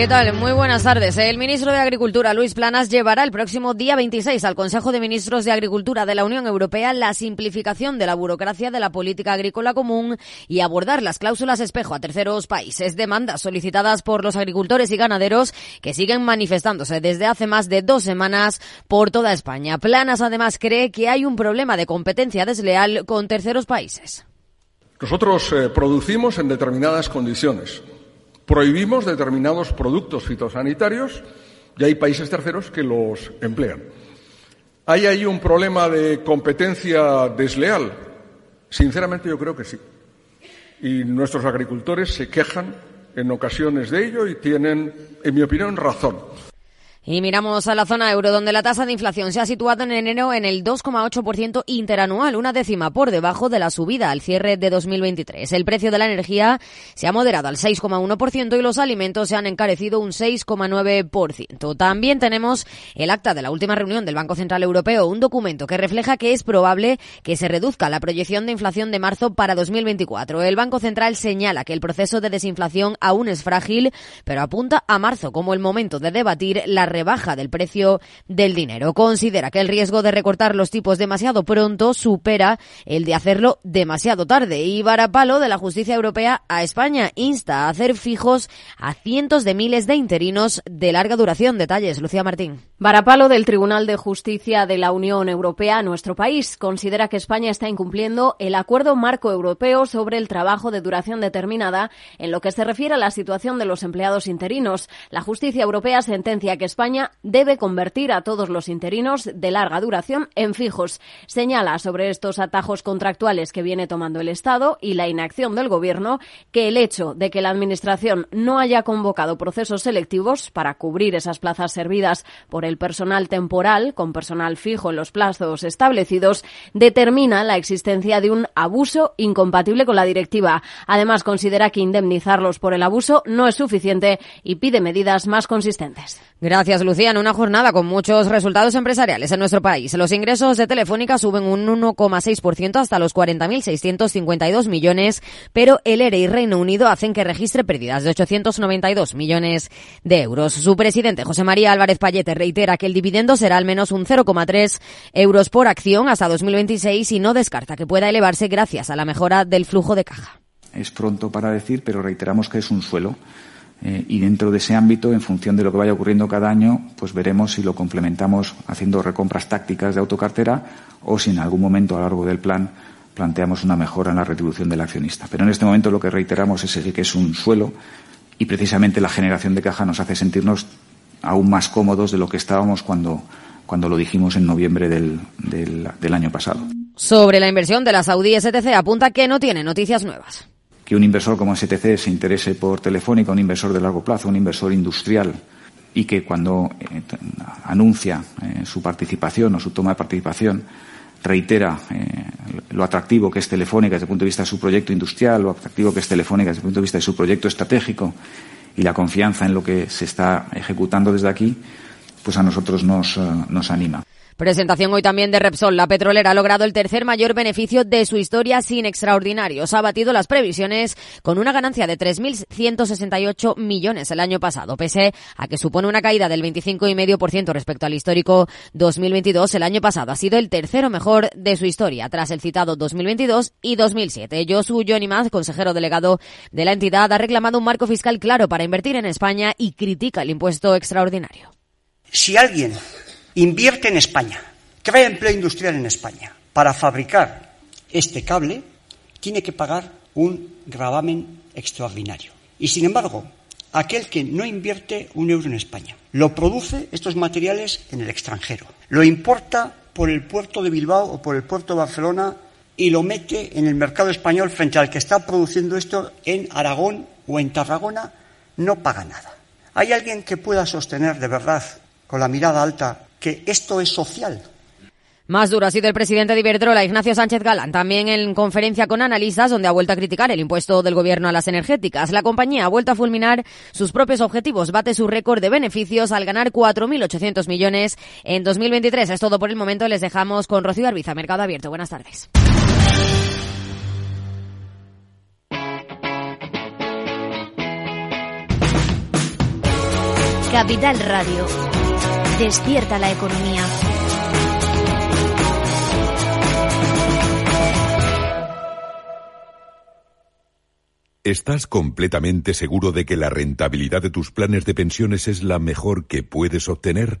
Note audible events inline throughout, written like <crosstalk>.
¿Qué tal? Muy buenas tardes. El ministro de Agricultura, Luis Planas, llevará el próximo día 26 al Consejo de Ministros de Agricultura de la Unión Europea la simplificación de la burocracia de la política agrícola común y abordar las cláusulas espejo a terceros países. Demandas solicitadas por los agricultores y ganaderos que siguen manifestándose desde hace más de dos semanas por toda España. Planas además cree que hay un problema de competencia desleal con terceros países. Nosotros eh, producimos en determinadas condiciones Prohibimos determinados productos fitosanitarios y hay países terceros que los emplean. ¿Hay ahí un problema de competencia desleal? Sinceramente yo creo que sí. Y nuestros agricultores se quejan en ocasiones de ello y tienen, en mi opinión, razón. Y miramos a la zona euro, donde la tasa de inflación se ha situado en enero en el 2,8% interanual, una décima por debajo de la subida al cierre de 2023. El precio de la energía se ha moderado al 6,1% y los alimentos se han encarecido un 6,9%. También tenemos el acta de la última reunión del Banco Central Europeo, un documento que refleja que es probable que se reduzca la proyección de inflación de marzo para 2024. El Banco Central señala que el proceso de desinflación aún es frágil, pero apunta a marzo como el momento de debatir la rebaja del precio del dinero. Considera que el riesgo de recortar los tipos demasiado pronto supera el de hacerlo demasiado tarde. Y Barapalo de la Justicia Europea a España insta a hacer fijos a cientos de miles de interinos de larga duración. Detalles, Lucía Martín. Barapalo del Tribunal de Justicia de la Unión Europea nuestro país considera que España está incumpliendo el acuerdo marco europeo sobre el trabajo de duración determinada en lo que se refiere a la situación de los empleados interinos. La justicia europea sentencia que España debe convertir a todos los interinos de larga duración en fijos. Señala sobre estos atajos contractuales que viene tomando el Estado y la inacción del Gobierno que el hecho de que la Administración no haya convocado procesos selectivos para cubrir esas plazas servidas por el personal temporal con personal fijo en los plazos establecidos determina la existencia de un abuso incompatible con la directiva. Además, considera que indemnizarlos por el abuso no es suficiente y pide medidas más consistentes. Gracias, Lucía. En una jornada con muchos resultados empresariales en nuestro país, los ingresos de Telefónica suben un 1,6% hasta los 40.652 millones, pero el ERE y Reino Unido hacen que registre pérdidas de 892 millones de euros. Su presidente, José María Álvarez Payete, reitera que el dividendo será al menos un 0,3 euros por acción hasta 2026 y no descarta que pueda elevarse gracias a la mejora del flujo de caja. Es pronto para decir, pero reiteramos que es un suelo. Eh, y dentro de ese ámbito, en función de lo que vaya ocurriendo cada año, pues veremos si lo complementamos haciendo recompras tácticas de autocartera o si en algún momento a lo largo del plan planteamos una mejora en la retribución del accionista. Pero en este momento lo que reiteramos es que es un suelo y precisamente la generación de caja nos hace sentirnos aún más cómodos de lo que estábamos cuando, cuando lo dijimos en noviembre del, del, año pasado. Sobre la inversión de la Saudí STC apunta que no tiene noticias nuevas. Que un inversor como STC se interese por Telefónica, un inversor de largo plazo, un inversor industrial, y que cuando eh, anuncia eh, su participación o su toma de participación reitera eh, lo atractivo que es Telefónica desde el punto de vista de su proyecto industrial, lo atractivo que es Telefónica desde el punto de vista de su proyecto estratégico y la confianza en lo que se está ejecutando desde aquí, pues a nosotros nos, eh, anima. Presentación hoy también de Repsol. La petrolera ha logrado el tercer mayor beneficio de su historia sin extraordinarios. Ha batido las previsiones con una ganancia de 3.168 millones el año pasado. Pese a que supone una caída del 25,5% respecto al histórico 2022, el año pasado ha sido el tercero mejor de su historia, tras el citado 2022 y 2007. Josu Maz, consejero delegado de la entidad, ha reclamado un marco fiscal claro para invertir en España y critica el impuesto extraordinario. Si alguien invierte en España, crea empleo industrial en España. Para fabricar este cable tiene que pagar un gravamen extraordinario. Y sin embargo, aquel que no invierte un euro en España, lo produce estos materiales en el extranjero, lo importa por el puerto de Bilbao o por el puerto de Barcelona y lo mete en el mercado español frente al que está produciendo esto en Aragón o en Tarragona, no paga nada. ¿Hay alguien que pueda sostener de verdad, con la mirada alta, que esto es social. Más duro ha sido el presidente de Iberdrola, Ignacio Sánchez Galán, también en conferencia con analistas donde ha vuelto a criticar el impuesto del gobierno a las energéticas. La compañía ha vuelto a fulminar sus propios objetivos, bate su récord de beneficios al ganar 4.800 millones en 2023. Es todo por el momento. Les dejamos con Rocío Arbiza, Mercado Abierto. Buenas tardes. Capital Radio. Despierta la economía. ¿Estás completamente seguro de que la rentabilidad de tus planes de pensiones es la mejor que puedes obtener?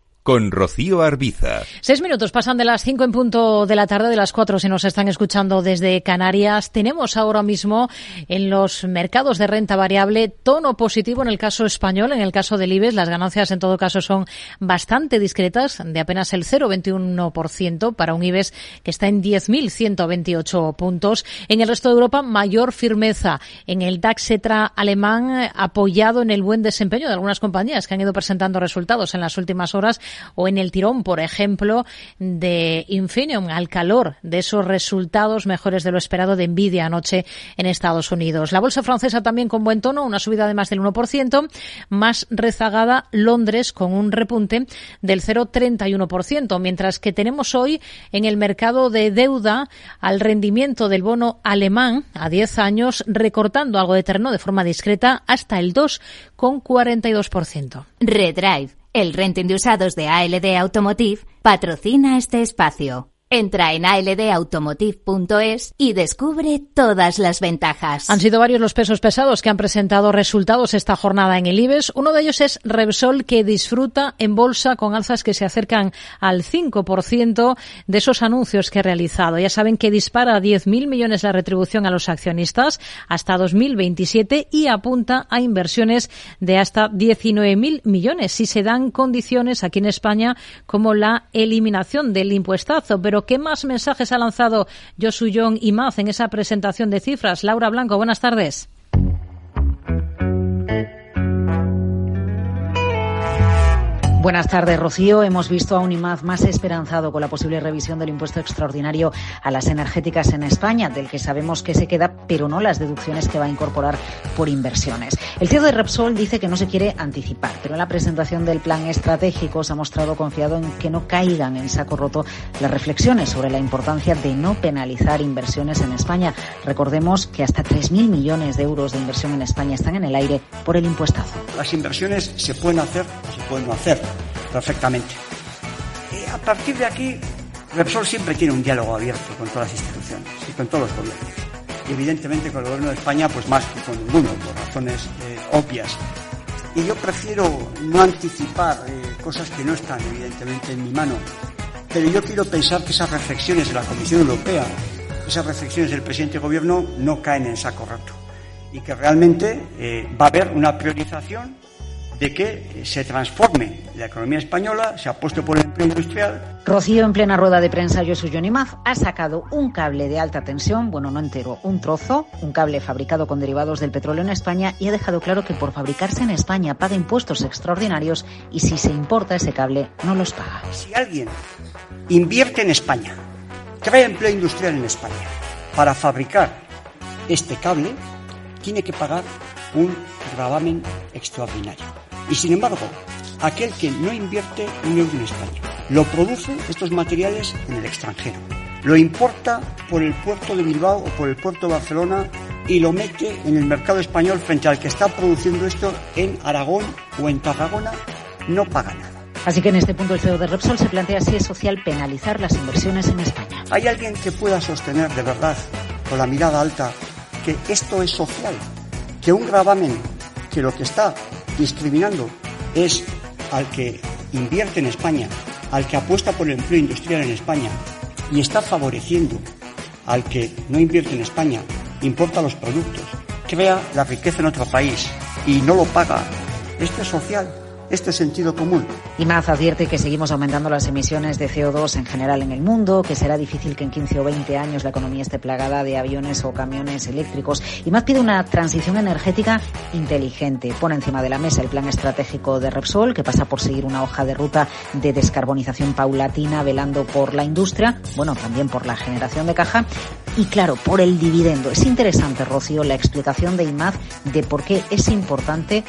con Rocío Arbiza. Seis minutos pasan de las cinco en punto de la tarde, de las cuatro si nos están escuchando desde Canarias. Tenemos ahora mismo en los mercados de renta variable tono positivo en el caso español, en el caso del IBEX. Las ganancias en todo caso son bastante discretas, de apenas el 0,21% para un IBEX que está en 10.128 puntos. En el resto de Europa, mayor firmeza en el DAX Etra alemán, apoyado en el buen desempeño de algunas compañías que han ido presentando resultados en las últimas horas o en el tirón, por ejemplo, de Infineon al calor de esos resultados mejores de lo esperado de Nvidia anoche en Estados Unidos. La bolsa francesa también con buen tono, una subida de más del 1%, más rezagada Londres con un repunte del 0,31%, mientras que tenemos hoy en el mercado de deuda al rendimiento del bono alemán a 10 años recortando algo de terreno de forma discreta hasta el 2,42%. Redrive el renting de usados de ALD Automotive patrocina este espacio. Entra en aldautomotive.es y descubre todas las ventajas. Han sido varios los pesos pesados que han presentado resultados esta jornada en el IBEX. Uno de ellos es Repsol, que disfruta en bolsa con alzas que se acercan al 5% de esos anuncios que ha realizado. Ya saben que dispara a 10.000 millones la retribución a los accionistas hasta 2027 y apunta a inversiones de hasta 19.000 millones si se dan condiciones aquí en España como la eliminación del impuestazo. ¿Qué más mensajes ha lanzado Josu Young y Maz en esa presentación de cifras? Laura Blanco, buenas tardes. Buenas tardes, Rocío. Hemos visto a un IMAZ más esperanzado con la posible revisión del impuesto extraordinario a las energéticas en España, del que sabemos que se queda, pero no las deducciones que va a incorporar por inversiones. El CEO de Repsol dice que no se quiere anticipar, pero en la presentación del plan estratégico se ha mostrado confiado en que no caigan en saco roto las reflexiones sobre la importancia de no penalizar inversiones en España. Recordemos que hasta 3.000 millones de euros de inversión en España están en el aire por el impuestazo. Las inversiones se pueden hacer o se pueden no hacer perfectamente. Y a partir de aquí, Repsol siempre tiene un diálogo abierto con todas las instituciones y con todos los gobiernos. Y evidentemente con el gobierno de España, pues más que con ninguno, por razones eh, obvias. Y yo prefiero no anticipar eh, cosas que no están evidentemente en mi mano. Pero yo quiero pensar que esas reflexiones de la Comisión Europea, esas reflexiones del presidente de gobierno no caen en saco roto. Y que realmente eh, va a haber una priorización de que se transforme la economía española, se ha puesto por el empleo industrial. Rocío, en plena rueda de prensa, Josu Jonimaz ha sacado un cable de alta tensión, bueno, no entero, un trozo, un cable fabricado con derivados del petróleo en España y ha dejado claro que por fabricarse en España paga impuestos extraordinarios y si se importa ese cable no los paga. Si alguien invierte en España, crea empleo industrial en España para fabricar este cable, tiene que pagar un gravamen extraordinario. Y sin embargo, aquel que no invierte un euro en España, lo produce estos materiales en el extranjero, lo importa por el puerto de Bilbao o por el puerto de Barcelona y lo mete en el mercado español frente al que está produciendo esto en Aragón o en Tarragona, no paga nada. Así que en este punto el CEO de Repsol se plantea si es social penalizar las inversiones en España. ¿Hay alguien que pueda sostener de verdad, con la mirada alta, que esto es social? Que un gravamen que lo que está discriminando es al que invierte en España al que apuesta por el empleo industrial en España y está favoreciendo al que no invierte en España, importa los productos, crea la riqueza en otro país y no lo paga, esto es social este sentido común. Advierte que seguimos aumentando las emisiones de CO2 en general en el mundo, que será difícil que en 15 o 20 años la economía esté plagada de aviones o camiones eléctricos. IMAZ pide una transición energética inteligente. Pone encima de la mesa el plan estratégico de Repsol, que pasa por seguir una hoja de ruta de descarbonización paulatina, velando por la industria, bueno, también por la generación de caja y, claro, por el dividendo. Es interesante, Rocío, la explicación de IMAZ de por qué es importante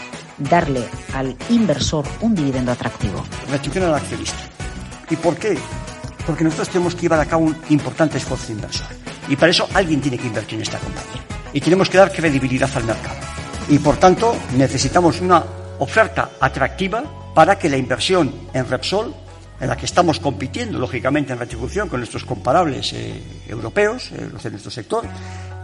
darle al inversor un dividendo atractivo. Retribución al accionista. ¿Y por qué? Porque nosotros tenemos que llevar a cabo un importante esfuerzo inversor. Y para eso alguien tiene que invertir en esta compañía. Y tenemos que dar credibilidad al mercado. Y por tanto necesitamos una oferta atractiva para que la inversión en Repsol, en la que estamos compitiendo lógicamente en retribución con nuestros comparables eh, europeos, eh, los de nuestro sector,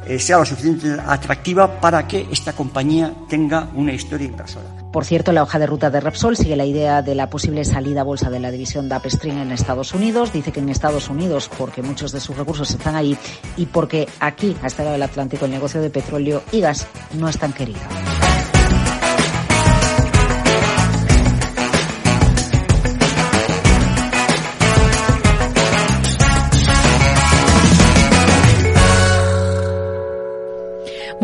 eh, sea lo suficientemente atractiva para que esta compañía tenga una historia inversora. Por cierto, la hoja de ruta de Repsol sigue la idea de la posible salida a bolsa de la división de Upstream en Estados Unidos. Dice que en Estados Unidos, porque muchos de sus recursos están allí y porque aquí, a este lado del Atlántico, el negocio de petróleo y gas no es tan querido.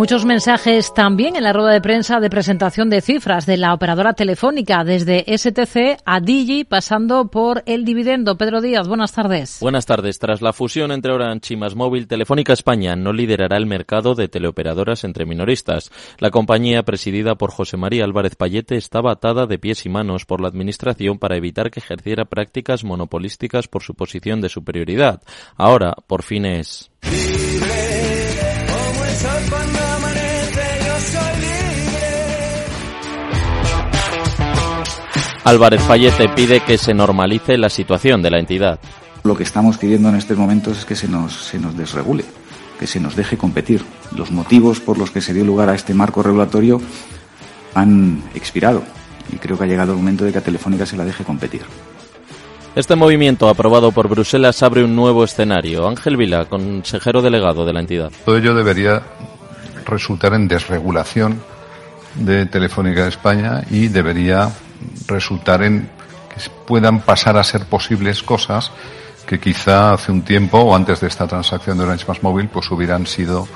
Muchos mensajes también en la rueda de prensa de presentación de cifras de la operadora telefónica desde STC a Digi pasando por el dividendo. Pedro Díaz, buenas tardes. Buenas tardes. Tras la fusión entre Orange y Más Móvil, Telefónica España no liderará el mercado de teleoperadoras entre minoristas. La compañía presidida por José María Álvarez Payete estaba atada de pies y manos por la administración para evitar que ejerciera prácticas monopolísticas por su posición de superioridad. Ahora, por fin es. Álvarez Fallete pide que se normalice la situación de la entidad. Lo que estamos pidiendo en estos momentos es que se nos, se nos desregule, que se nos deje competir. Los motivos por los que se dio lugar a este marco regulatorio han expirado y creo que ha llegado el momento de que a Telefónica se la deje competir. Este movimiento aprobado por Bruselas abre un nuevo escenario. Ángel Vila, consejero delegado de la entidad. Todo ello debería resultar en desregulación de Telefónica de España y debería resultar en que puedan pasar a ser posibles cosas que quizá hace un tiempo o antes de esta transacción de Orange Más Móvil pues hubieran sido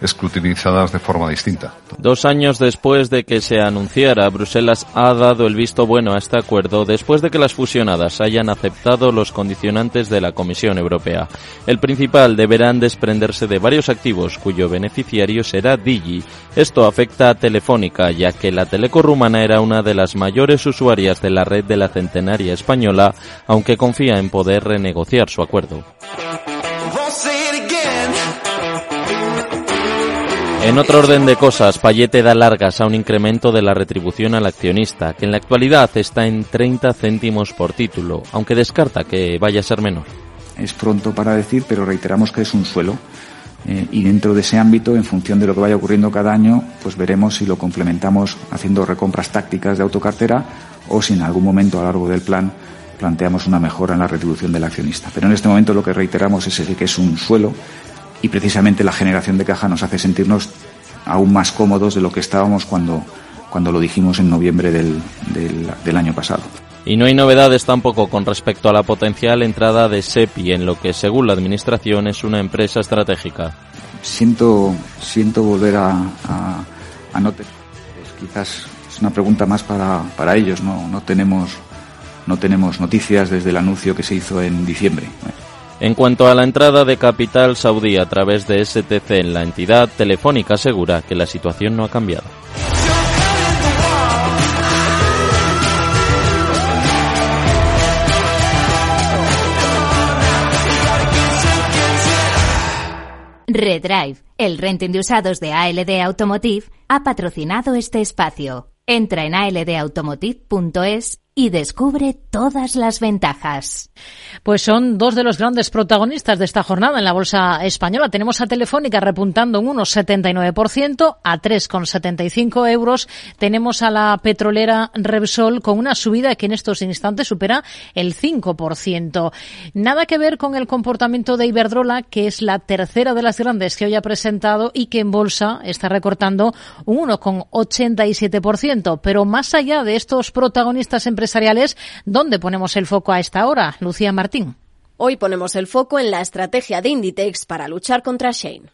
escrutinizadas de forma distinta. Dos años después de que se anunciara, Bruselas ha dado el visto bueno a este acuerdo después de que las fusionadas hayan aceptado los condicionantes de la Comisión Europea. El principal deberán desprenderse de varios activos cuyo beneficiario será Digi. Esto afecta a Telefónica, ya que la teleco rumana era una de las mayores usuarias de la red de la centenaria española, aunque confía en poder renegociar su acuerdo. En otro orden de cosas, Payete da largas a un incremento de la retribución al accionista, que en la actualidad está en 30 céntimos por título, aunque descarta que vaya a ser menor. Es pronto para decir, pero reiteramos que es un suelo. Eh, y dentro de ese ámbito, en función de lo que vaya ocurriendo cada año, pues veremos si lo complementamos haciendo recompras tácticas de autocartera o si en algún momento a lo largo del plan planteamos una mejora en la retribución del accionista. Pero en este momento lo que reiteramos es que es un suelo y precisamente la generación de caja nos hace sentirnos aún más cómodos de lo que estábamos cuando, cuando lo dijimos en noviembre del, del, año pasado. Y no hay novedades tampoco con respecto a la potencial entrada de SEPI en lo que, según la Administración, es una empresa estratégica. Siento, siento volver a, a, a no quizás es una pregunta más para, para ellos. No, no, tenemos, no tenemos noticias desde el anuncio que se hizo en diciembre. En cuanto a la entrada de capital saudí a través de STC en la entidad, Telefónica asegura que la situación no ha cambiado. Redrive, el renting de usados de ALD Automotive, ha patrocinado este espacio. Entra en aldautomotive.es y descubre todas las ventajas. Pues son dos de los grandes protagonistas de esta jornada en la bolsa española. Tenemos a Telefónica repuntando un 1,79% a 3,75 euros. Tenemos a la petrolera Repsol con una subida que en estos instantes supera el 5%. Nada que ver con el comportamiento de Iberdrola, que es la tercera de las grandes que hoy ha presentado y que en bolsa está recortando un 1,87%. Pero más allá de estos protagonistas empresariales, ¿dónde ponemos el foco a esta hora? Lucía Martín. Hoy ponemos el foco en la estrategia de Inditex para luchar contra Shane.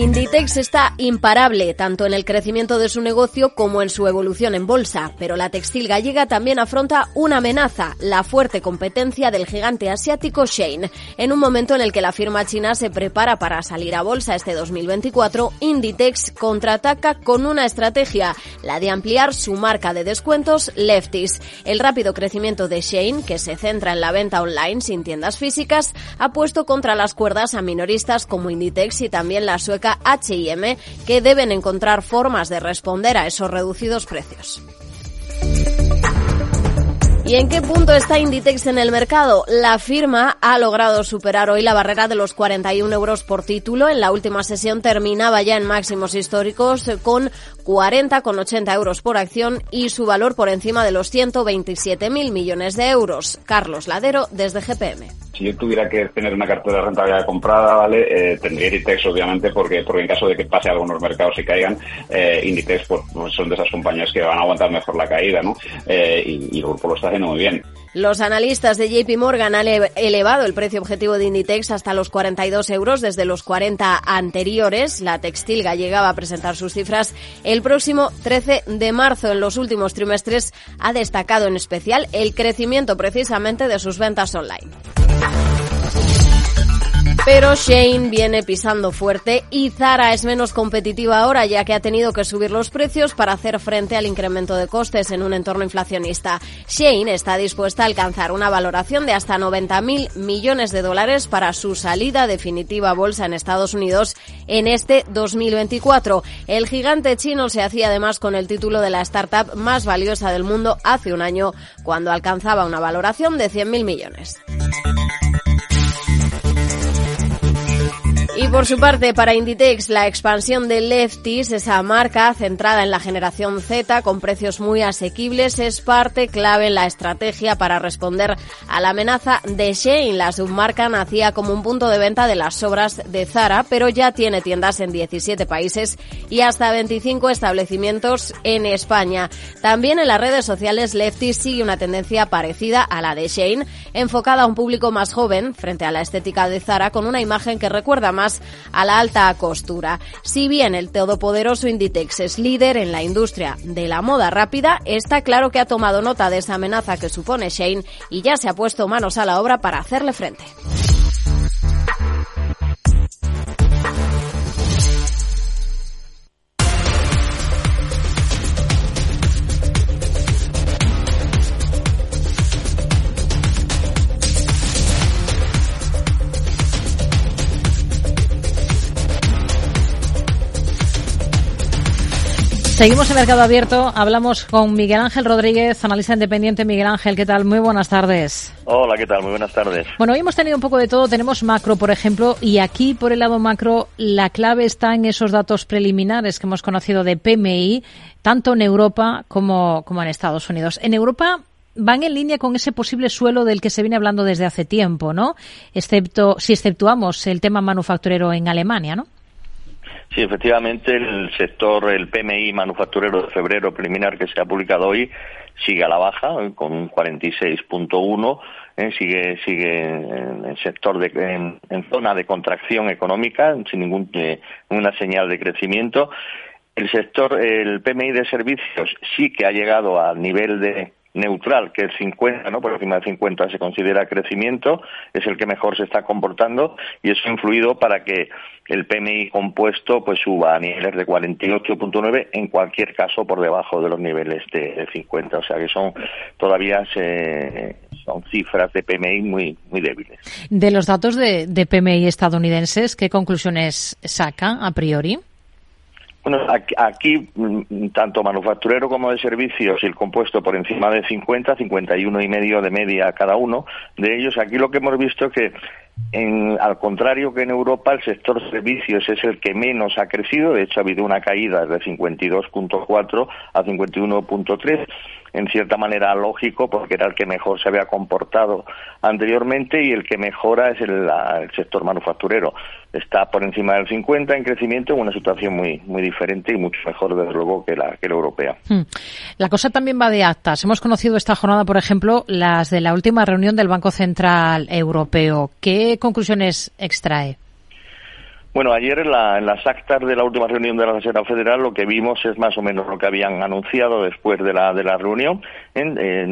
Inditex está imparable tanto en el crecimiento de su negocio como en su evolución en bolsa, pero la textil gallega también afronta una amenaza, la fuerte competencia del gigante asiático Shein. En un momento en el que la firma china se prepara para salir a bolsa este 2024, Inditex contraataca con una estrategia, la de ampliar su marca de descuentos Lefties. El rápido crecimiento de Shein, que se centra en la venta online sin tiendas físicas, ha puesto contra las cuerdas a minoristas como Inditex y también la sueca H&M que deben encontrar formas de responder a esos reducidos precios. ¿Y en qué punto está Inditex en el mercado? La firma ha logrado superar hoy la barrera de los 41 euros por título. En la última sesión terminaba ya en máximos históricos con 40,80 euros por acción y su valor por encima de los 127.000 millones de euros. Carlos Ladero desde GPM si yo tuviera que tener una cartera de rentabilidad comprada, ¿vale? Eh, tendría Inditex, obviamente, porque, porque en caso de que pase algunos mercados y caigan, eh, Inditex pues, pues, son de esas compañías que van a aguantar mejor la caída, ¿no? Eh, y, y el grupo lo está muy bien. Los analistas de JP Morgan han elevado el precio objetivo de Inditex hasta los 42 euros desde los 40 anteriores. La textil gallega va a presentar sus cifras el próximo 13 de marzo. En los últimos trimestres ha destacado en especial el crecimiento precisamente de sus ventas online. Pero Shane viene pisando fuerte y Zara es menos competitiva ahora ya que ha tenido que subir los precios para hacer frente al incremento de costes en un entorno inflacionista. Shane está dispuesta a alcanzar una valoración de hasta 90.000 millones de dólares para su salida definitiva a bolsa en Estados Unidos en este 2024. El gigante chino se hacía además con el título de la startup más valiosa del mundo hace un año cuando alcanzaba una valoración de 100.000 millones. Y por su parte, para Inditex, la expansión de Lefties, esa marca centrada en la generación Z con precios muy asequibles, es parte clave en la estrategia para responder a la amenaza de Shein. La submarca nacía como un punto de venta de las obras de Zara, pero ya tiene tiendas en 17 países y hasta 25 establecimientos en España. También en las redes sociales, Lefties sigue una tendencia parecida a la de Shein, enfocada a un público más joven frente a la estética de Zara con una imagen que recuerda más a la alta costura. Si bien el todopoderoso Inditex es líder en la industria de la moda rápida, está claro que ha tomado nota de esa amenaza que supone Shane y ya se ha puesto manos a la obra para hacerle frente. Seguimos en Mercado Abierto. Hablamos con Miguel Ángel Rodríguez, analista independiente. Miguel Ángel, ¿qué tal? Muy buenas tardes. Hola, ¿qué tal? Muy buenas tardes. Bueno, hoy hemos tenido un poco de todo. Tenemos macro, por ejemplo, y aquí por el lado macro la clave está en esos datos preliminares que hemos conocido de PMI, tanto en Europa como, como en Estados Unidos. En Europa van en línea con ese posible suelo del que se viene hablando desde hace tiempo, ¿no? Excepto, si exceptuamos el tema manufacturero en Alemania, ¿no? Sí, efectivamente, el sector, el PMI manufacturero de febrero preliminar que se ha publicado hoy sigue a la baja, con un 46.1, eh, sigue, sigue en sector de, en, zona de contracción económica, sin ningún, eh, ninguna señal de crecimiento. El sector, el PMI de servicios sí que ha llegado al nivel de neutral, que el 50, ¿no? Por encima del 50 se considera crecimiento, es el que mejor se está comportando y eso ha influido para que el PMI compuesto pues suba a niveles de 48.9, en cualquier caso por debajo de los niveles de, 50, o sea que son todavía se, son cifras de PMI muy, muy débiles. De los datos de, de PMI estadounidenses, ¿qué conclusiones saca a priori? Bueno, aquí, mm, tanto manufacturero como de servicios, el compuesto por encima de 50, 51 y medio de media cada uno de ellos. Aquí lo que hemos visto es que, en, al contrario que en Europa, el sector servicios es el que menos ha crecido. De hecho, ha habido una caída de 52.4 a 51.3 en cierta manera lógico porque era el que mejor se había comportado anteriormente y el que mejora es el, sector manufacturero. Está por encima del 50 en crecimiento en una situación muy muy diferente y mucho mejor desde luego que la que la europea. Hmm. La cosa también va de actas. Hemos conocido esta jornada, por ejemplo, las de la última reunión del Banco Central Europeo. ¿Qué conclusiones extrae? Bueno, ayer en, las actas de la última reunión de la Reserva Federal lo que vimos es más o menos lo que habían anunciado después de la, de la reunión. En, eh,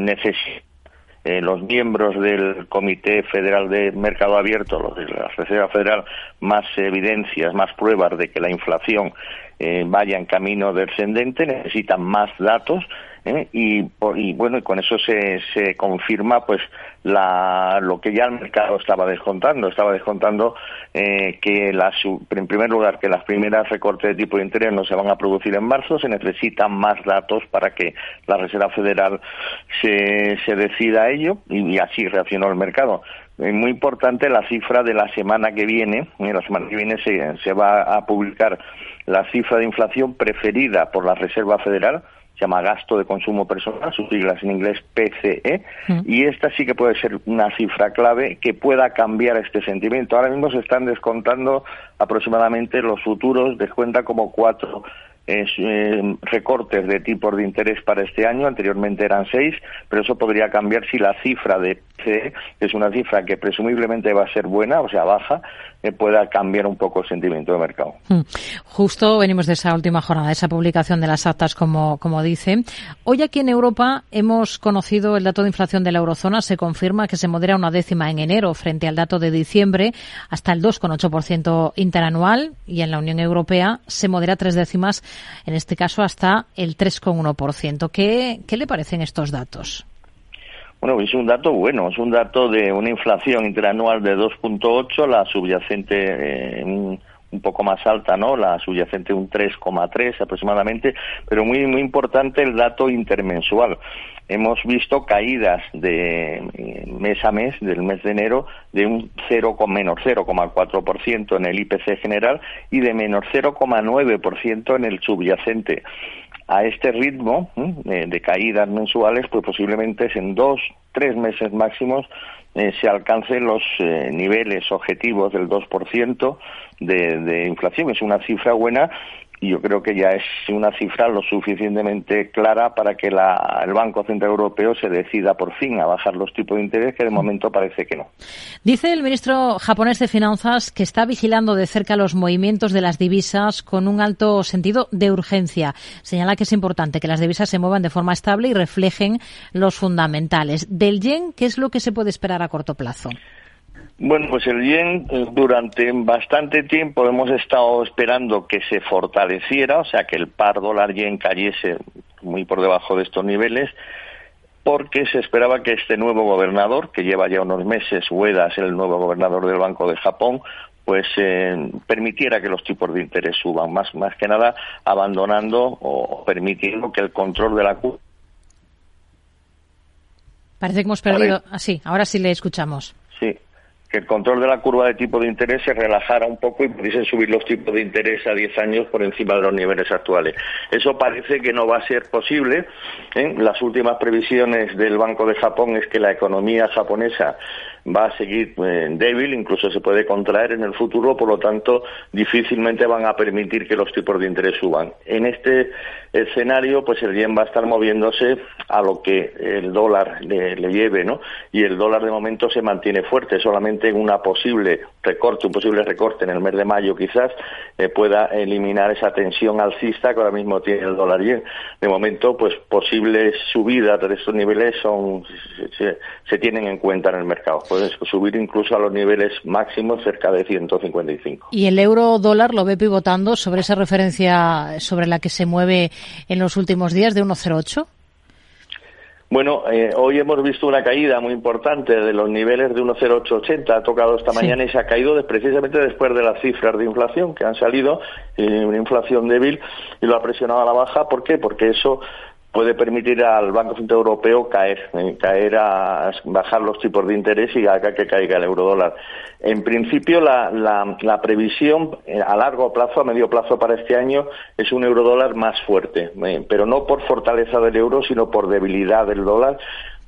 eh, los miembros del Comité Federal de Mercado Abierto, los de la Reserva Federal, más evidencias, más pruebas de que la inflación eh, vaya en camino descendente, necesitan más datos ¿eh? y, y, bueno, y con eso se, se confirma pues la, lo que ya el mercado estaba descontando. Estaba descontando eh, que en primer lugar que las primeras recortes de tipo de interés no se van a producir en marzo, se necesitan más datos para que la Reserva Federal se, se decida a ello y, así reaccionó el mercado. Es muy importante la cifra de la semana que viene. Eh, la semana que viene se, se va a publicar la cifra de inflación preferida por la Reserva Federal, se llama gasto de consumo personal, sus siglas en inglés PCE, mm. y esta sí que puede ser una cifra clave que pueda cambiar este sentimiento. Ahora mismo se están descontando aproximadamente los futuros, descuenta como cuatro eh, recortes de tipos de interés para este año, anteriormente eran seis, pero eso podría cambiar si la cifra de es una cifra que presumiblemente va a ser buena, o sea, baja, pueda cambiar un poco el sentimiento de mercado. Hmm. Justo venimos de esa última jornada, de esa publicación de las actas, como, como dice. Hoy aquí en Europa hemos conocido el dato de inflación de la eurozona. Se confirma que se modera una décima en enero frente al dato de diciembre hasta el 2,8% interanual y en la Unión Europea se modera tres décimas, en este caso hasta el 3,1%. ¿Qué, ¿Qué le parecen estos datos? Bueno, es un dato bueno, es un dato de una inflación interanual de 2.8, la subyacente eh, un, poco más alta, ¿no? La subyacente un 3,3 aproximadamente, pero muy muy importante el dato intermensual. Hemos visto caídas de eh, mes a mes, del mes de enero, de un 0, menos 0,4% en el IPC general y de menos 0,9% en el subyacente a este ritmo de caídas mensuales, pues posiblemente en dos, tres meses máximos eh, se alcancen los eh, niveles objetivos del 2% de, de inflación. Es una cifra buena y yo creo que ya es una cifra lo suficientemente clara para que la, el Banco Central Europeo se decida por fin a bajar los tipos de interés, que de momento parece que no. Dice el ministro japonés de Finanzas que está vigilando de cerca los movimientos de las divisas con un alto sentido de urgencia. Señala que es importante que las divisas se muevan de forma estable y reflejen los fundamentales. Del yen, ¿qué es lo que se puede esperar a corto plazo? Bueno, pues el yen durante bastante tiempo hemos estado esperando que se fortaleciera, o sea, que el par dólar yen cayese muy por debajo de estos niveles, porque se esperaba que este nuevo gobernador, que lleva ya unos meses, Ueda es el nuevo gobernador del Banco de Japón, pues eh, permitiera que los tipos de interés suban, más, más que nada abandonando o permitiendo que el control de la. Parece que hemos perdido. Ah, sí, ahora sí le escuchamos. Sí, que el control de la curva de tipo de interés se relajara un poco y pudiesen subir los tipos de interés a 10 años por encima de los niveles actuales. Eso parece que no va a ser posible. ¿eh? Las últimas previsiones del Banco de Japón es que la economía japonesa va a seguir eh, débil, incluso se puede contraer en el futuro, por lo tanto, difícilmente van a permitir que los tipos de interés suban. En este escenario, pues el yen va a estar moviéndose a lo que el dólar le, lleve, ¿no? Y el dólar de momento se mantiene fuerte, solamente en una posible recorte, un posible recorte en el mes de mayo quizás eh, pueda eliminar esa tensión alcista que ahora mismo tiene el dólar yen. De momento, pues posibles subidas de estos niveles son se tienen en cuenta en el mercado puede subir incluso a los niveles máximos cerca de 155. ¿Y el euro dólar lo ve pivotando sobre esa referencia sobre la que se mueve en los últimos días de 1,08? Bueno, eh, hoy hemos visto una caída muy importante de los niveles de 1,0880, ha tocado esta mañana y se ha caído precisamente después de las cifras de inflación que han salido, eh, una inflación débil y lo ha presionado a la baja. ¿Por qué? Porque eso puede permitir al Banco Central Europeo caer, eh, caer a bajar los tipos de interés y haga que caiga el eurodólar. En principio, la, la, previsión eh, a largo plazo, a medio plazo para este año, es un eurodólar más fuerte, eh, pero no por fortaleza del euro, sino por debilidad del dólar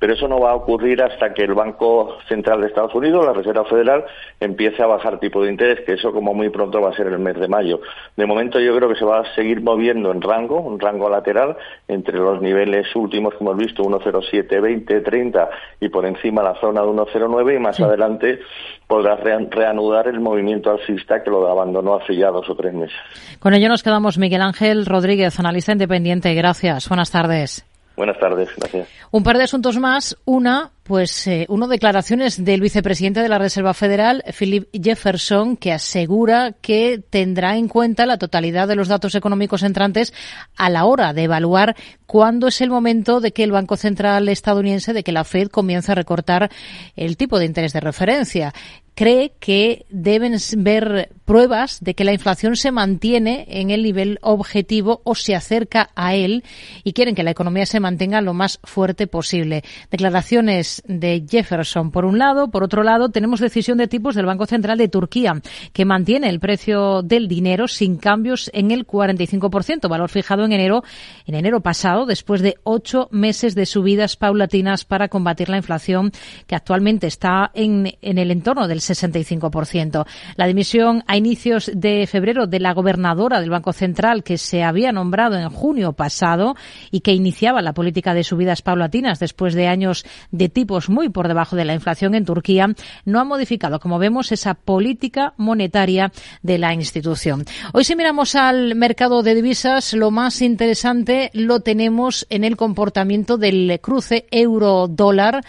pero eso no va a ocurrir hasta que el Banco Central de Estados Unidos, la Reserva Federal, empiece a bajar tipo de interés, que eso como muy pronto va a ser el mes de mayo. De momento yo creo que se va a seguir moviendo en rango, un rango lateral, entre los niveles últimos que hemos visto, 1,07, 20, 30 y por encima la zona de 1,09 y más adelante podrá reanudar el movimiento alcista que lo abandonó hace ya dos o tres meses. Con ello nos quedamos Miguel Ángel Rodríguez, analista independiente. Gracias. Buenas tardes. Buenas tardes, gracias. Un par de asuntos más. Una, pues, eh, uno, declaraciones del vicepresidente de la Reserva Federal, Philip Jefferson, que asegura que tendrá en cuenta la totalidad de los datos económicos entrantes a la hora de evaluar cuándo es el momento de que el Banco Central estadounidense, de que la Fed comience a recortar el tipo de interés de referencia cree que deben ver pruebas de que la inflación se mantiene en el nivel objetivo o se acerca a él y quieren que la economía se mantenga lo más fuerte posible. Declaraciones de Jefferson por un lado, por otro lado tenemos decisión de tipos del Banco Central de Turquía que mantiene el precio del dinero sin cambios en el 45%, valor fijado en enero en enero pasado después de ocho meses de subidas paulatinas para combatir la inflación que actualmente está en, en el entorno del 65%. La dimisión a inicios de febrero de la gobernadora del Banco Central que se había nombrado en junio pasado y que iniciaba la política de subidas paulatinas después de años de tipos muy por debajo de la inflación en Turquía, no ha modificado, como vemos, esa política monetaria de la institución. Hoy si miramos al mercado de divisas, lo más interesante lo tenemos en el comportamiento del cruce euro-dólar.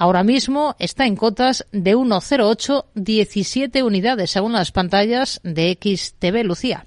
Ahora mismo está en cotas de 1,0817 unidades según las pantallas de XTV Lucía.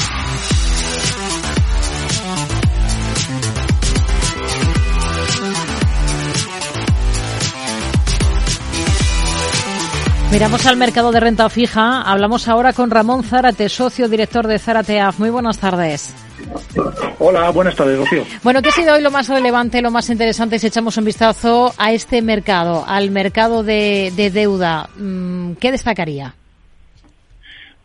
Miramos al mercado de renta fija. Hablamos ahora con Ramón Zárate, socio director de Zarateaf. Muy buenas tardes. Hola, buenas tardes, Rocío. Bueno, ¿qué ha sido hoy lo más relevante, lo más interesante si echamos un vistazo a este mercado, al mercado de, deuda? Mm, ¿Qué destacaría?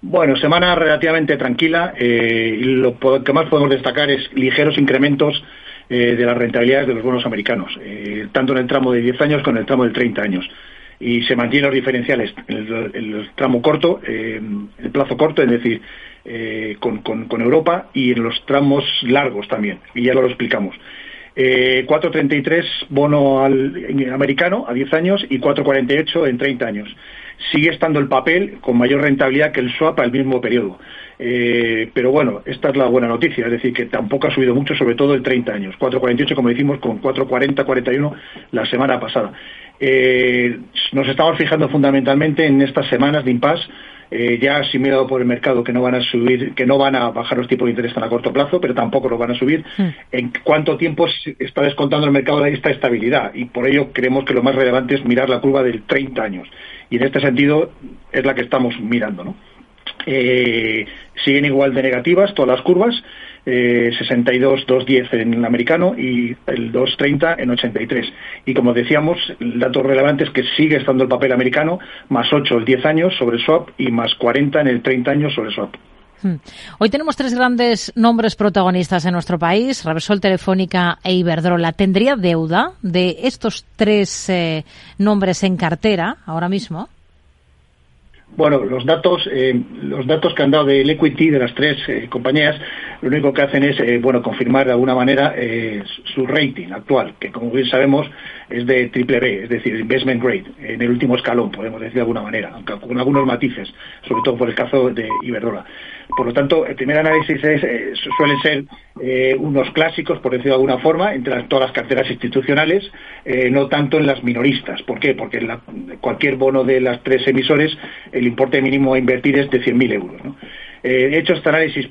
Bueno, semana relativamente tranquila. Eh, lo que más podemos destacar es ligeros incrementos eh, de las rentabilidades de los bonos americanos, eh, tanto en el tramo de 10 años como en el tramo de 30 años y se mantienen los diferenciales en el, tramo corto, eh, el plazo corto, es decir, eh, con, con, Europa y en los tramos largos también, y ya lo explicamos. Eh, 4.33 bono al, americano a 10 años y 4.48 en 30 años. Sigue estando el papel con mayor rentabilidad que el swap al mismo periodo. Eh, pero bueno, esta es la buena noticia, es decir, que tampoco ha subido mucho, sobre todo en 30 años. 4.48, como decimos, con 4.40, 41 la semana pasada. Eh, nos estamos fijando fundamentalmente en estas semanas de impasse, eh, ya asimilado por el mercado que no van a subir, que no van a bajar los tipos de interés tan a corto plazo, pero tampoco los van a subir. Hmm. ¿En cuánto tiempo está descontando el mercado esta estabilidad? Y por ello creemos que lo más relevante es mirar la curva del 30 años. Y en este sentido es la que estamos mirando. ¿no? Eh, siguen igual de negativas todas las curvas. eh, 62, 210 en el americano y el 230 en 83. Y como decíamos, el dato relevante es que sigue estando el papel americano, más 8 el 10 años sobre swap y más 40 en el 30 años sobre swap. Hmm. Hoy tenemos tres grandes nombres protagonistas en nuestro país, Repsol, Telefónica e Iberdrola. ¿Tendría deuda de estos tres eh, nombres en cartera ahora mismo? Bueno, los datos, eh, los datos que han dado del equity de las tres eh, compañías, lo único que hacen es, eh, bueno, confirmar de alguna manera eh, su rating actual, que como bien sabemos es de triple B, es decir, investment grade, en el último escalón, podemos decir de alguna manera, aunque con algunos matices, sobre todo por el caso de Iberdrola. Por lo tanto, el primer análisis es, eh, suelen ser unos clásicos, por decirlo de alguna forma, entre todas las carteras institucionales, no tanto en las minoristas. ¿Por qué? Porque en la, cualquier bono de las tres emisores, el importe mínimo a invertir es de 100.000 euros. Eh, he hecho este análisis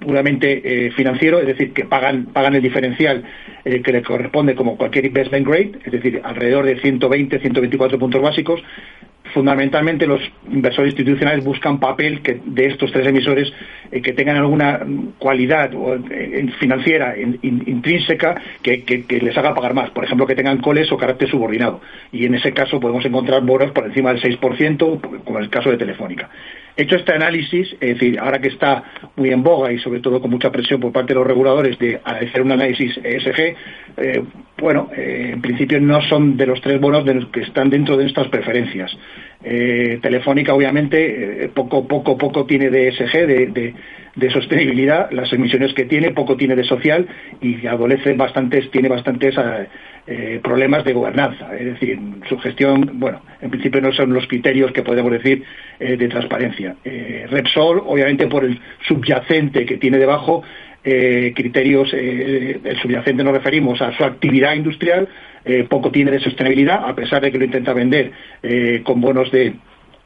puramente eh, financiero, es decir, que pagan, pagan el diferencial eh, que le corresponde como cualquier investment grade, es decir, alrededor de 120, 124 puntos básicos. Fundamentalmente los inversores institucionales buscan papel que, de estos tres emisores eh, que tengan alguna cualidad financiera in, in, intrínseca que, que, que, les haga pagar más. Por ejemplo, que tengan coles o carácter subordinado. Y en ese caso podemos encontrar bonos por encima del 6%, como en el caso de Telefónica. Hecho este análisis, es decir, ahora que está muy en boga y sobre todo con mucha presión por parte de los reguladores de hacer un análisis ESG, eh, bueno, eh, en principio no son de los tres bonos de los que están dentro de nuestras preferencias. Eh, Telefónica, obviamente, eh, poco, poco, poco tiene de ESG, de, de, sostenibilidad, las emisiones que tiene, poco tiene de social y adolece bastantes, tiene bastantes eh, problemas de gobernanza. Es decir, su gestión, bueno, en principio no son los criterios que podemos decir eh, de transparencia. Eh, Repsol, obviamente, por el subyacente que tiene debajo, eh, criterios, eh, el subyacente nos referimos a su actividad industrial, eh, poco tiene de sostenibilidad, a pesar de que lo intenta vender eh, con bonos de,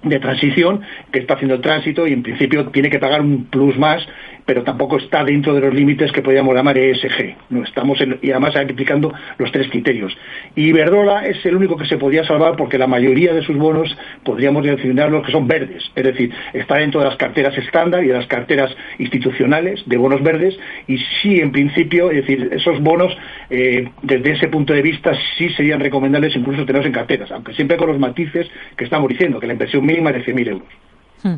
de transición, que está haciendo el tránsito y en principio tiene que pagar un plus más pero tampoco está dentro de los límites que podríamos llamar ESG. No estamos en, y además aplicando los tres criterios. Y Iberdrola es el único que se podía salvar porque la mayoría de sus bonos podríamos designarlos que son verdes, es decir, está dentro de las carteras estándar y de las carteras institucionales de bonos verdes y sí, en principio, es decir, esos bonos eh, desde ese punto de vista sí serían recomendables incluso tenerlos en carteras, aunque siempre con los matices que estamos diciendo, que la inversión mínima es de 100.000 euros. Hmm.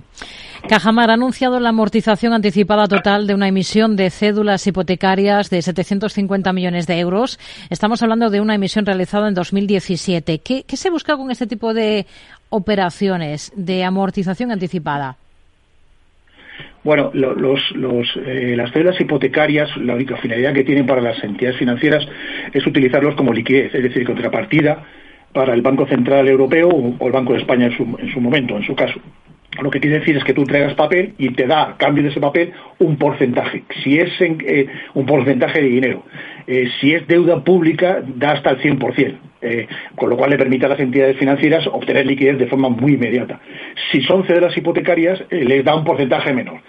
Cajamar ha anunciado la amortización anticipada total de una emisión de cédulas hipotecarias de 750 millones de euros. Estamos hablando de una emisión realizada en 2017. ¿Qué, qué se busca con este tipo de operaciones de amortización anticipada? Bueno, los, eh, las cédulas hipotecarias, la única finalidad que tienen para las entidades financieras es utilizarlos como liquidez, es decir, contrapartida para el Banco Central Europeo o el Banco de España en su, en su momento, en su caso. Lo que quiere decir es que tú traigas papel y te da, a cambio de ese papel, un porcentaje. Si es eh, un porcentaje de dinero. Eh, si es deuda pública, da hasta el 100%. Eh, con lo cual le permite a las entidades financieras obtener liquidez de forma muy inmediata. Si son cederas hipotecarias, eh, les da un porcentaje menor.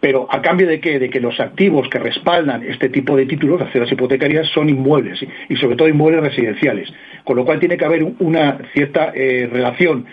Pero a cambio de qué? De que los activos que respaldan este tipo de títulos, las cederas hipotecarias, son inmuebles y, sobre todo inmuebles residenciales. Con lo cual tiene que haber una cierta eh, relación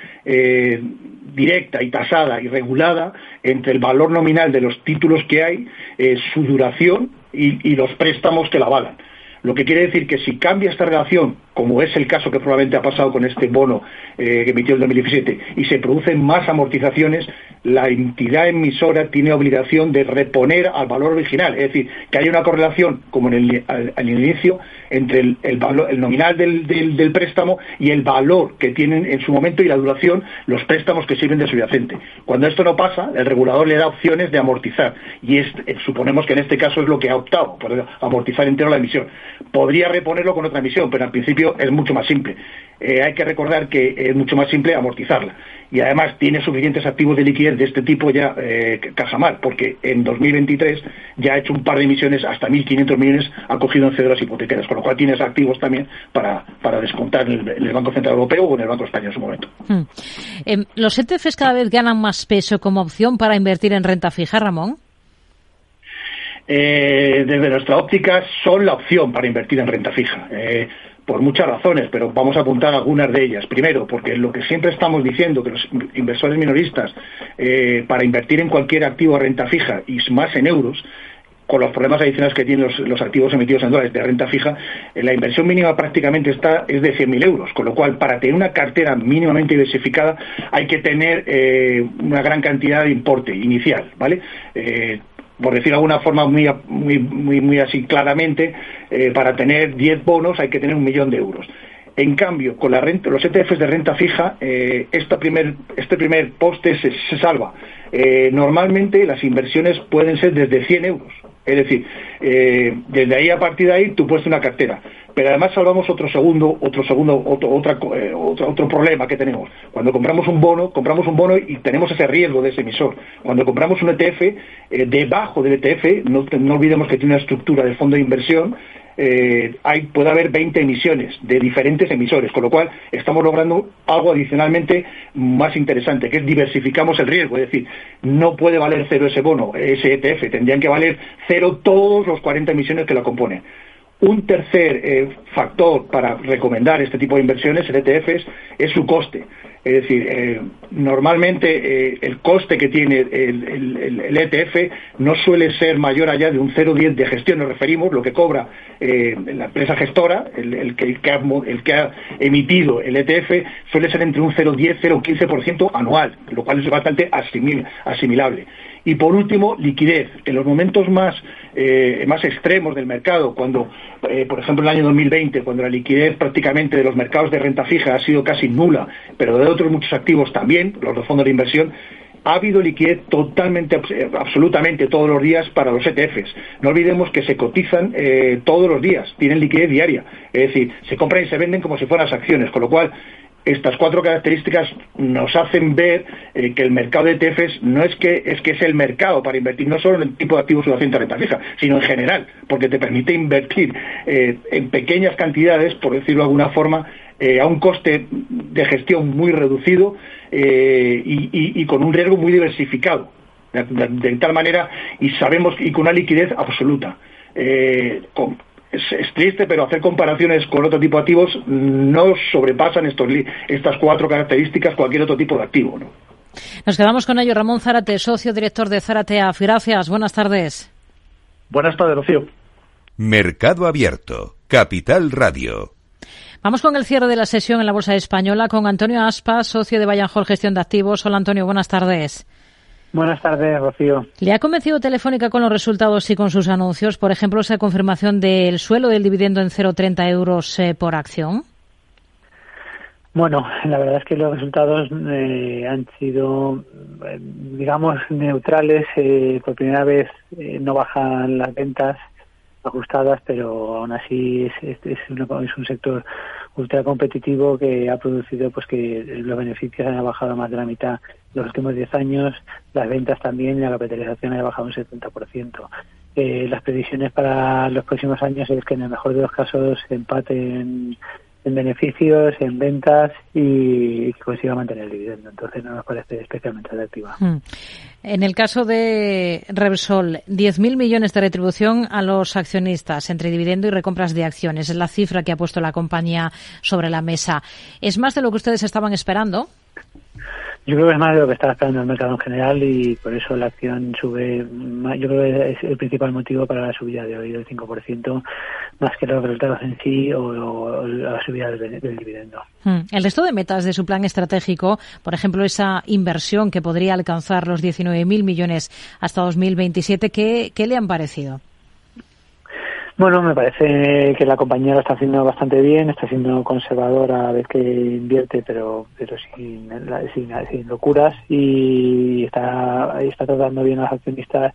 directa y tasada y regulada entre el valor nominal de los títulos que hay, eh, su duración y, y los préstamos que la avalan. Lo que quiere decir que si cambia esta relación, como es el caso que probablemente ha pasado con este bono eh, que emitió en 2017, y se producen más amortizaciones, la entidad emisora tiene obligación de reponer al valor original. Es decir, que haya una correlación, como en el, al, inicio, entre el, valor, el nominal del, del, del, préstamo y el valor que tienen en su momento y la duración los préstamos que sirven de subyacente. Cuando esto no pasa, el regulador le da opciones de amortizar. Y es, eh, suponemos que en este caso es lo que ha optado, por amortizar entero la emisión. Podría reponerlo con otra emisión, pero al principio es mucho más simple. Eh, hay que recordar que es mucho más simple amortizarla. Y además tiene suficientes activos de liquidez de este tipo ya eh, Cajamar, porque en 2023 ya ha hecho un par de emisiones, hasta 1.500 millones ha cogido en cédulas hipotecarias, con lo cual tienes activos también para, para descontar en el, en el, Banco Central Europeo o en el Banco Español en su momento. Hmm. Eh, ¿Los ETFs cada vez ganan más peso como opción para invertir en renta fija, Ramón? Eh, desde nuestra óptica son la opción para invertir en renta fija. Eh, por muchas razones, pero vamos a apuntar algunas de ellas. Primero, porque lo que siempre estamos diciendo, que los inversores minoristas, eh, para invertir en cualquier activo a renta fija y más en euros, con los problemas adicionales que tienen los, activos emitidos en dólares de renta fija, eh, la inversión mínima prácticamente está es de 100.000 euros, con lo cual para tener una cartera mínimamente diversificada hay que tener eh, una gran cantidad de importe inicial, ¿vale? Por decir de alguna forma muy, muy, muy, así claramente, para tener 10 bonos hay que tener un millón de euros. En cambio, con la renta, los ETFs de renta fija, esta primer, este primer poste se salva. normalmente las inversiones pueden ser desde 100 euros. Es decir, eh, desde ahí a partir de ahí tú puedes una cartera. Pero además salvamos otro segundo, otro segundo, otro, otra, eh, otro, problema que tenemos. Cuando compramos un bono, compramos un bono y tenemos ese riesgo de ese emisor. Cuando compramos un ETF, eh, debajo del ETF, no, no olvidemos que tiene una estructura de fondo de inversión, eh, puede haber 20 emisiones de diferentes emisores, con lo cual estamos logrando algo adicionalmente más interesante, que es diversificamos el riesgo, es decir, no puede valer cero ese bono, ese ETF, tendrían que valer cero todos los 40 emisiones que lo componen. Un tercer eh, factor para recomendar este tipo de inversiones en ETFs es su coste. Es decir, eh, normalmente eh, el coste que tiene el, ETF no suele ser mayor allá de un 0,10 de gestión, nos referimos, lo que cobra la empresa gestora, el, que, ha, emitido el ETF, suele ser entre un 0,10 0,15% anual, lo cual es bastante asimilable. Y por último, liquidez. En los momentos más, eh, más extremos del mercado, cuando, eh, por ejemplo, en el año 2020, cuando la liquidez prácticamente de los mercados de renta fija ha sido casi nula, pero de otros muchos activos también, los de fondos de inversión, ha habido liquidez totalmente, eh, absolutamente todos los días para los ETFs. No olvidemos que se cotizan todos los días, tienen liquidez diaria. Es decir, se compran y se venden como si fueran las acciones, con lo cual estas cuatro características nos hacen ver eh, que el mercado de ETFs no es que es que es el mercado para invertir no solo en el tipo de activos de renta fija, sino en general, porque te permite invertir eh, en pequeñas cantidades, por decirlo de alguna forma, eh, a un coste de gestión muy reducido y, con un riesgo muy diversificado, de, tal manera y sabemos y con una liquidez absoluta. Es, triste, pero hacer comparaciones con otro tipo de activos no sobrepasan estos, estas cuatro características cualquier otro tipo de activo. Nos quedamos con ello. Ramón Zárate, socio director de Zárate AF. Gracias. Buenas tardes. Buenas tardes, Rocío. Mercado Abierto, Capital Radio. Vamos con el cierre de la sesión en la Bolsa Española con Antonio Aspa, socio de Vallanjol Gestión de Activos. Hola, Antonio. Buenas tardes. Buenas tardes, Rocío. ¿Le ha convencido Telefónica con los resultados y con sus anuncios? Por ejemplo, esa confirmación del suelo del dividendo en 0,30 euros eh, por acción. Bueno, la verdad es que los resultados eh, han sido, eh, digamos, neutrales. por primera vez no bajan las ventas ajustadas, pero aún así es, es, es un sector ultra competitivo que ha producido pues que los beneficios han bajado más de la mitad los últimos 10 años, las ventas también y la capitalización ha bajado un 70%. Eh, las previsiones para los próximos años es que en el mejor de los casos se empate en, beneficios, en ventas y, que consiga mantener el dividendo. Entonces no nos parece especialmente atractiva. Hmm. En el caso de Repsol, 10.000 millones de retribución a los accionistas entre dividendo y recompras de acciones. Es la cifra que ha puesto la compañía sobre la mesa. ¿Es más de lo que ustedes estaban esperando? Yo creo que es más de lo que estaba esperando el mercado en general y por eso la acción sube. Yo creo que es el principal motivo para la subida de hoy del 5%, más que los resultados en sí o, la subida del, dividendo. Hmm. El resto de metas de su plan estratégico, por ejemplo, esa inversión que podría alcanzar los 19.000 millones hasta 2027, ¿qué, ¿qué le han parecido? Bueno, me parece que la compañía lo está haciendo bastante bien, está siendo conservadora a vez que invierte, pero pero sin, sin, locuras y está, está tratando bien a los accionistas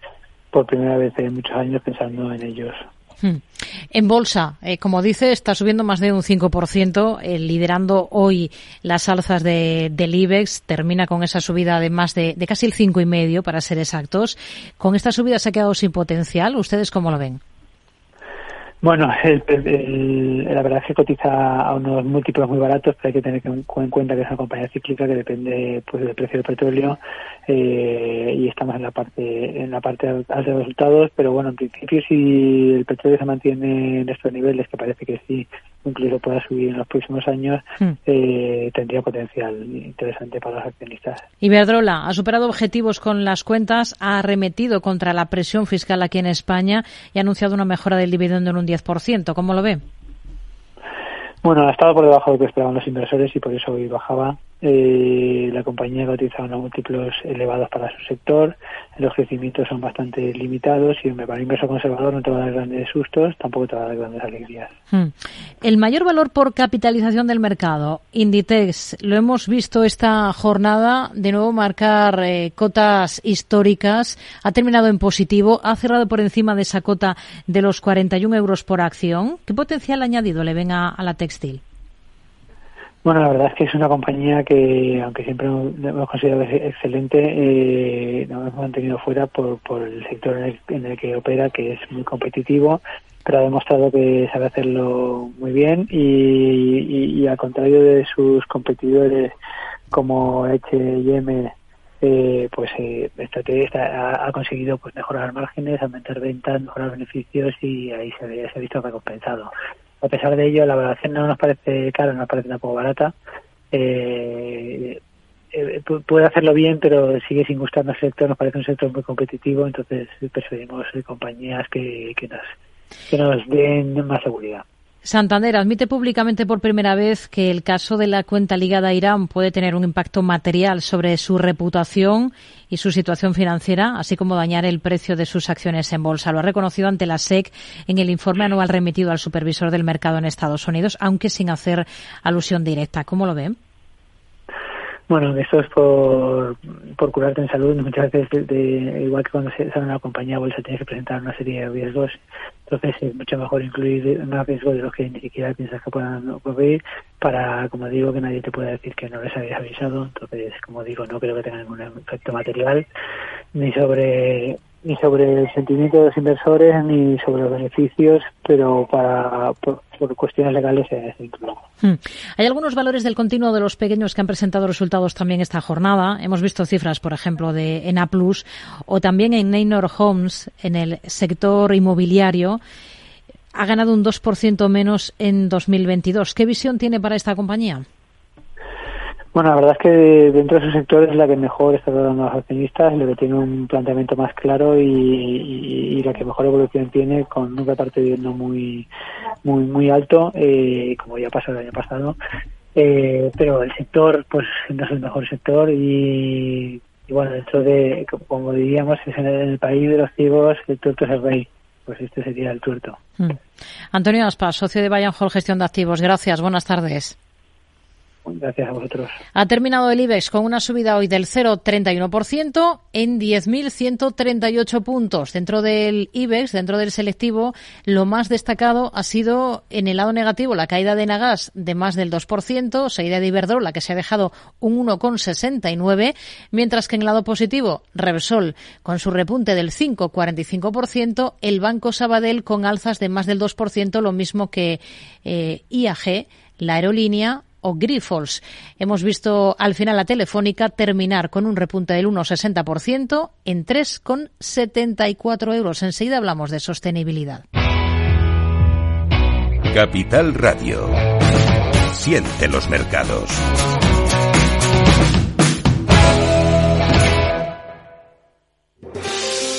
por primera vez en muchos años pensando en ellos. Hmm. En bolsa, eh, como dice, está subiendo más de un 5%, eh, liderando hoy las alzas de, del IBEX. Termina con esa subida de más de, de casi el 5,5% para ser exactos. ¿Con esta subida se ha quedado sin potencial? ¿Ustedes cómo lo ven? Bueno, la verdad es que cotiza a unos múltiplos muy baratos, pero hay que tener en cuenta que es una compañía cíclica que depende pues del precio del petróleo eh, y estamos en la parte en la parte alta de resultados, pero bueno, en principio si el petróleo se mantiene en estos niveles, que parece que sí, incluso pueda subir en los próximos años, hmm. eh, tendría potencial interesante para los accionistas. Iberdrola ha superado objetivos con las cuentas, ha arremetido contra la presión fiscal aquí en España y ha anunciado una mejora del dividendo en un 10%. ¿Cómo lo ve? Bueno, ha estado por debajo de lo que esperaban los inversores y por eso hoy bajaba eh, la compañía cotiza unos múltiplos elevados para su sector, los crecimientos son bastante limitados y para un inversor conservador no te va a dar grandes sustos, tampoco te va a dar grandes alegrías. Hmm. El mayor valor por capitalización del mercado, Inditex, lo hemos visto esta jornada de nuevo marcar eh, cotas históricas, ha terminado en positivo, ha cerrado por encima de esa cota de los 41 euros por acción. ¿Qué potencial añadido le ven a la textil? Bueno, la verdad es que es una compañía que, aunque siempre hemos considerado excelente, eh, nos hemos mantenido fuera por, por el sector en el, que opera, que es muy competitivo, pero ha demostrado que sabe hacerlo muy bien y, al contrario de sus competidores como H&M, eh, pues eh, ha, ha, conseguido pues mejorar márgenes, aumentar ventas, mejorar beneficios y ahí se ha visto recompensado. A pesar de ello, la valoración no nos parece cara, nos parece tampoco barata. Eh, eh puede hacerlo bien, pero sigue sin gustarnos el sector. Nos parece un sector muy competitivo, entonces preferimos compañías que, que, nos, que nos den más seguridad. Santander admite públicamente por primera vez que el caso de la cuenta ligada a Irán puede tener un impacto material sobre su reputación y su situación financiera, así como dañar el precio de sus acciones en bolsa. Lo ha reconocido ante la SEC en el informe anual remitido al supervisor del mercado en Estados Unidos, aunque sin hacer alusión directa. ¿Cómo lo ven? Bueno, eso es por, por curarte en salud. Muchas veces, de, igual que cuando se sale una compañía bolsa, tienes que presentar una serie de riesgos. Entonces es mucho mejor incluir más riesgos de los que ni siquiera piensas que puedan ocurrir para, como digo, que nadie te pueda decir que no les habías avisado. Entonces, como digo, no creo que tenga ningún efecto material ni sobre ni sobre el sentimiento de los inversores ni sobre los beneficios, pero para por, cuestiones legales se, incluye. Hmm. Hay algunos valores del continuo de los pequeños que han presentado resultados también esta jornada. Hemos visto cifras, por ejemplo, de ENA Plus o también en Neynor Homes, en el sector inmobiliario. Ha ganado un 2% menos en 2022. ¿Qué visión tiene para esta compañía? Bueno, la verdad es que dentro de su sector es la que mejor está dando a los accionistas, la que tiene un planteamiento más claro y, la que mejor evolución tiene con un reparto de no muy muy muy alto, eh, como ya pasó el año pasado. Eh, pero el sector, pues no es el mejor sector y, bueno, dentro de, como diríamos, es en el, país de los ciegos, el tuerto es el rey. Pues este sería el tuerto. Hmm. Antonio Aspas, socio de Bayern Hall Gestión de Activos. Gracias, buenas tardes. Gracias a vosotros. Ha terminado el IBEX con una subida hoy del 0,31% en 10.138 puntos. Dentro del IBEX, dentro del selectivo, lo más destacado ha sido en el lado negativo la caída de Nagas de más del 2%, seguida de Iberdrola que se ha dejado un 1,69, mientras que en el lado positivo, Repsol con su repunte del 5,45%, el Banco Sabadell con alzas de más del 2%, lo mismo que eh, IAG, la aerolínea o Grifols. Hemos visto al final la telefónica terminar con un repunte del 1,60% en 3,74 euros. Enseguida hablamos de sostenibilidad. Capital Radio. Siente los mercados.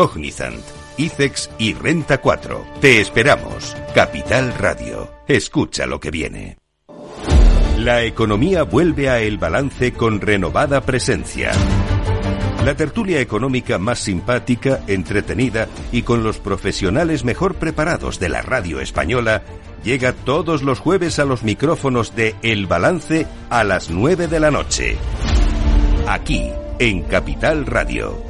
Cognizant. ICEX y Renta 4. Te esperamos. Capital Radio. Escucha lo que viene. La economía vuelve a el balance con renovada presencia. La tertulia económica más simpática, entretenida y con los profesionales mejor preparados de la radio española llega todos los jueves a los micrófonos de El Balance a las 9 de la noche. Aquí, en Capital Radio.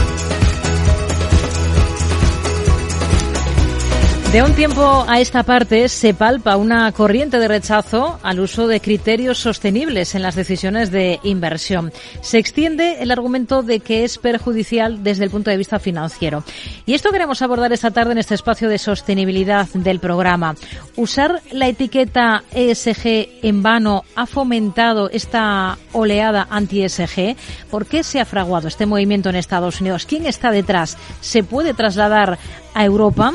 De un tiempo a esta parte se palpa una corriente de rechazo al uso de criterios sostenibles en las decisiones de inversión. Se extiende el argumento de que es perjudicial desde el punto de vista financiero. Y esto queremos abordar esta tarde en este espacio de sostenibilidad del programa. Usar la etiqueta ESG en vano ha fomentado esta oleada anti-ESG. ¿Por qué se ha fraguado este movimiento en Estados Unidos? ¿Quién está detrás? ¿Se puede trasladar a Europa?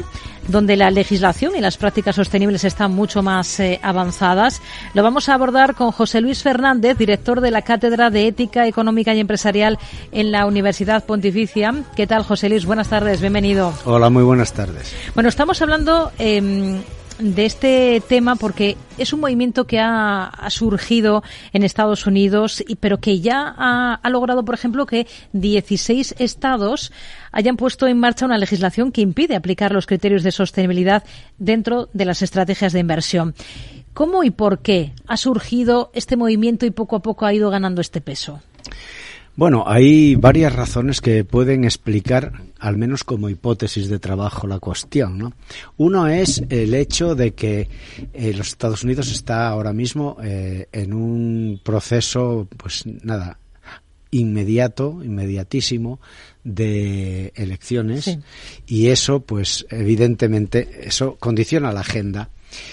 donde la legislación y las prácticas sostenibles están mucho más eh, avanzadas. Lo vamos a abordar con José Luis Fernández, director de la Cátedra de Ética Económica y Empresarial en la Universidad Pontificia. ¿Qué tal, José Luis? Buenas tardes, bienvenido. Hola, muy buenas tardes. Bueno, estamos hablando eh, de este tema porque es un movimiento que ha, surgido en Estados Unidos, pero que ya ha, logrado, por ejemplo, que 16 estados hayan puesto en marcha una legislación que impide aplicar los criterios de sostenibilidad dentro de las estrategias de inversión. ¿Cómo y por qué ha surgido este movimiento y poco a poco ha ido ganando este peso? Bueno, hay varias razones que pueden explicar, al menos como hipótesis de trabajo, la cuestión. ¿no? Uno es el hecho de que eh, los Estados Unidos está ahora mismo eh, en un proceso, pues nada, inmediato, inmediatísimo de elecciones y eso, pues evidentemente, eso condiciona la agenda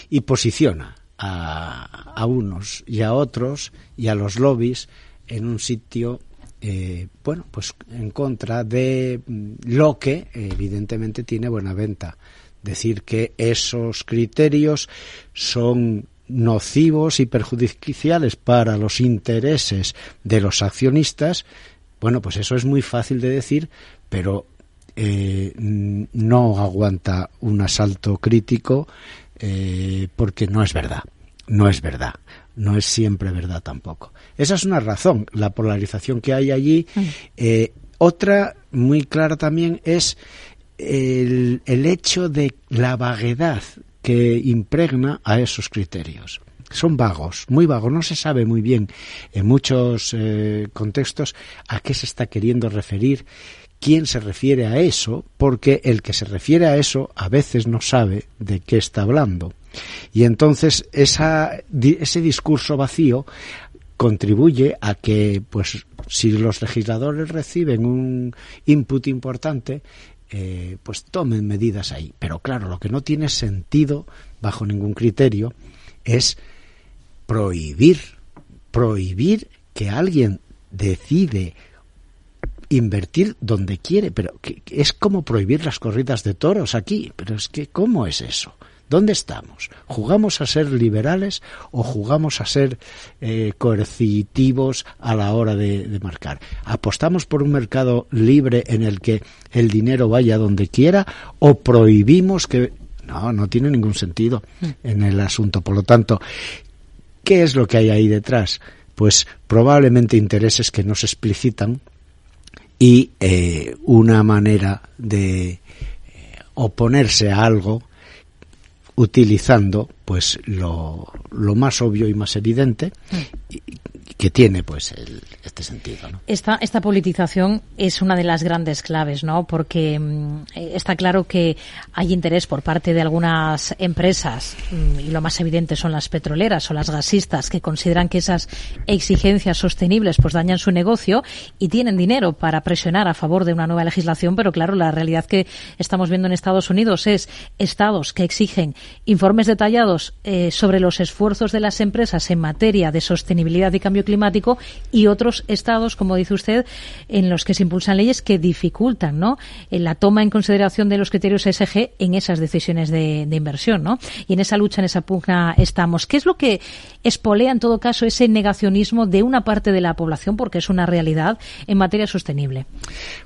y posiciona a, a unos y a otros y a los lobbies en un sitio eh, bueno, pues en contra de mm, lo que evidentemente tiene buena venta. Decir que esos criterios son nocivos y perjudiciales para los intereses de los accionistas, bueno, pues eso es muy fácil de decir, pero eh, no aguanta un asalto crítico eh, porque no es verdad, no es verdad no es siempre verdad tampoco. Esa es una razón, la polarización que hay allí. Mm. Eh, otra muy clara también es el, el, hecho de la vaguedad que impregna a esos criterios. Son vagos, muy vagos, no se sabe muy bien en muchos eh, contextos a qué se está queriendo referir, quién se refiere a eso, porque el que se refiere a eso a veces no sabe de qué está hablando. Y entonces ese discurso vacío contribuye a que, pues, si los legisladores reciben un input importante, eh, pues tomen medidas ahí. Pero claro, lo que no tiene sentido, bajo ningún criterio, es prohibir, prohibir que alguien decide invertir donde quiere, pero es como prohibir las corridas de toros aquí, pero es que ¿cómo es eso? ¿Dónde estamos? ¿Jugamos a ser liberales o jugamos a ser eh, coercitivos a la hora de, marcar? ¿Apostamos por un mercado libre en el que el dinero vaya donde quiera o prohibimos que... No, no tiene ningún sentido mm. en el asunto. Por lo tanto, ¿qué es lo que hay ahí detrás? Pues probablemente intereses que no se explicitan y eh, una manera de eh, oponerse a algo utilizando pues lo, lo más obvio y más evidente mm. Que tiene pues este sentido. Esta, esta politización es una de las grandes claves, ¿no? Porque mm, está claro que hay interés por parte de algunas empresas, mm, y lo más evidente son las petroleras o las gasistas, que consideran que esas exigencias sostenibles pues dañan su negocio y tienen dinero para presionar a favor de una nueva legislación, pero claro, la realidad que estamos viendo en Estados Unidos es estados que exigen informes detallados eh, sobre los esfuerzos de las empresas en materia de sostenibilidad y cambio climático y otros estados, como dice usted, en los que se impulsan leyes que dificultan ¿no? En la toma en consideración de los criterios ESG en esas decisiones de, inversión. ¿no? Y en esa lucha, en esa pugna estamos. ¿Qué es lo que espolea, en todo caso, ese negacionismo de una parte de la población, porque es una realidad, en materia sostenible?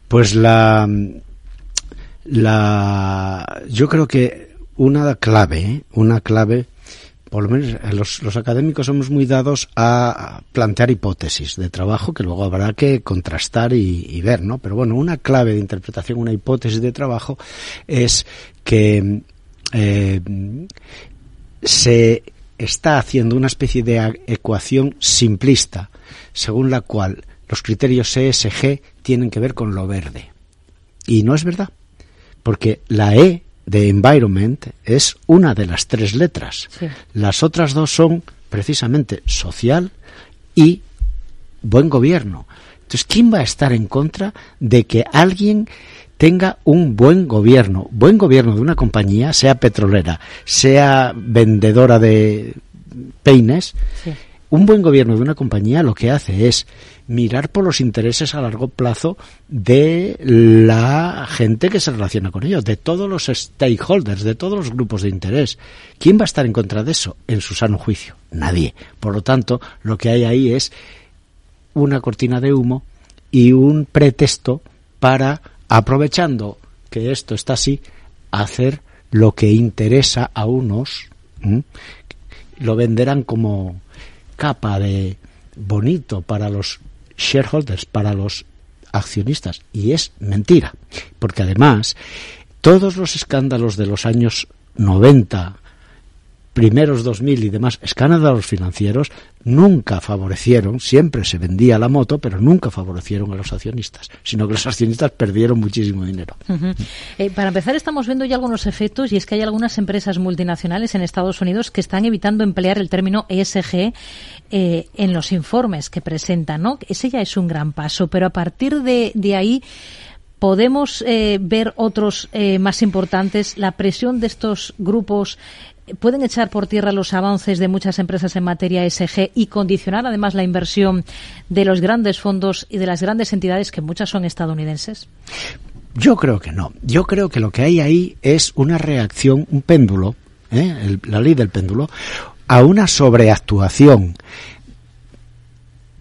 Pues la, la yo creo que una clave, ¿eh? una clave por lo menos los, los, académicos somos muy dados a plantear hipótesis de trabajo que luego habrá que contrastar y, y, ver, ¿no? Pero bueno, una clave de interpretación, una hipótesis de trabajo es que eh, se está haciendo una especie de ecuación simplista según la cual los criterios ESG tienen que ver con lo verde. Y no es verdad, porque la E de environment es una de las tres letras. Sí. Las otras dos son precisamente social y buen gobierno. Entonces, ¿quién va a estar en contra de que alguien tenga un buen gobierno? Buen gobierno de una compañía, sea petrolera, sea vendedora de peines. Sí. Un buen gobierno de una compañía lo que hace es mirar por los intereses a largo plazo de la gente que se relaciona con ellos, de todos los stakeholders, de todos los grupos de interés. ¿Quién va a estar en contra de eso? En su sano juicio. Nadie. Por lo tanto, lo que hay ahí es una cortina de humo y un pretexto para, aprovechando que esto está así, hacer lo que interesa a unos. Lo venderán como capa de bonito para los shareholders, para los accionistas. Y es mentira. Porque además, todos los escándalos de los años 90, primeros 2000 y demás escándalos financieros nunca favorecieron, siempre se vendía la moto, pero nunca favorecieron a los accionistas, sino que los accionistas perdieron muchísimo dinero. Eh, para empezar, estamos viendo ya algunos efectos y es que hay algunas empresas multinacionales en Estados Unidos que están evitando emplear el término ESG eh, en los informes que presentan, ¿no? Ese ya es un gran paso, pero a partir de, de ahí podemos eh, ver otros más importantes, la presión de estos grupos pueden echar por tierra los avances de muchas empresas en materia ESG y condicionar además la inversión de los grandes fondos y de las grandes entidades que muchas son estadounidenses? Yo creo que no. Yo creo que lo que hay ahí es una reacción, un péndulo, ¿eh? La ley del péndulo, a una sobreactuación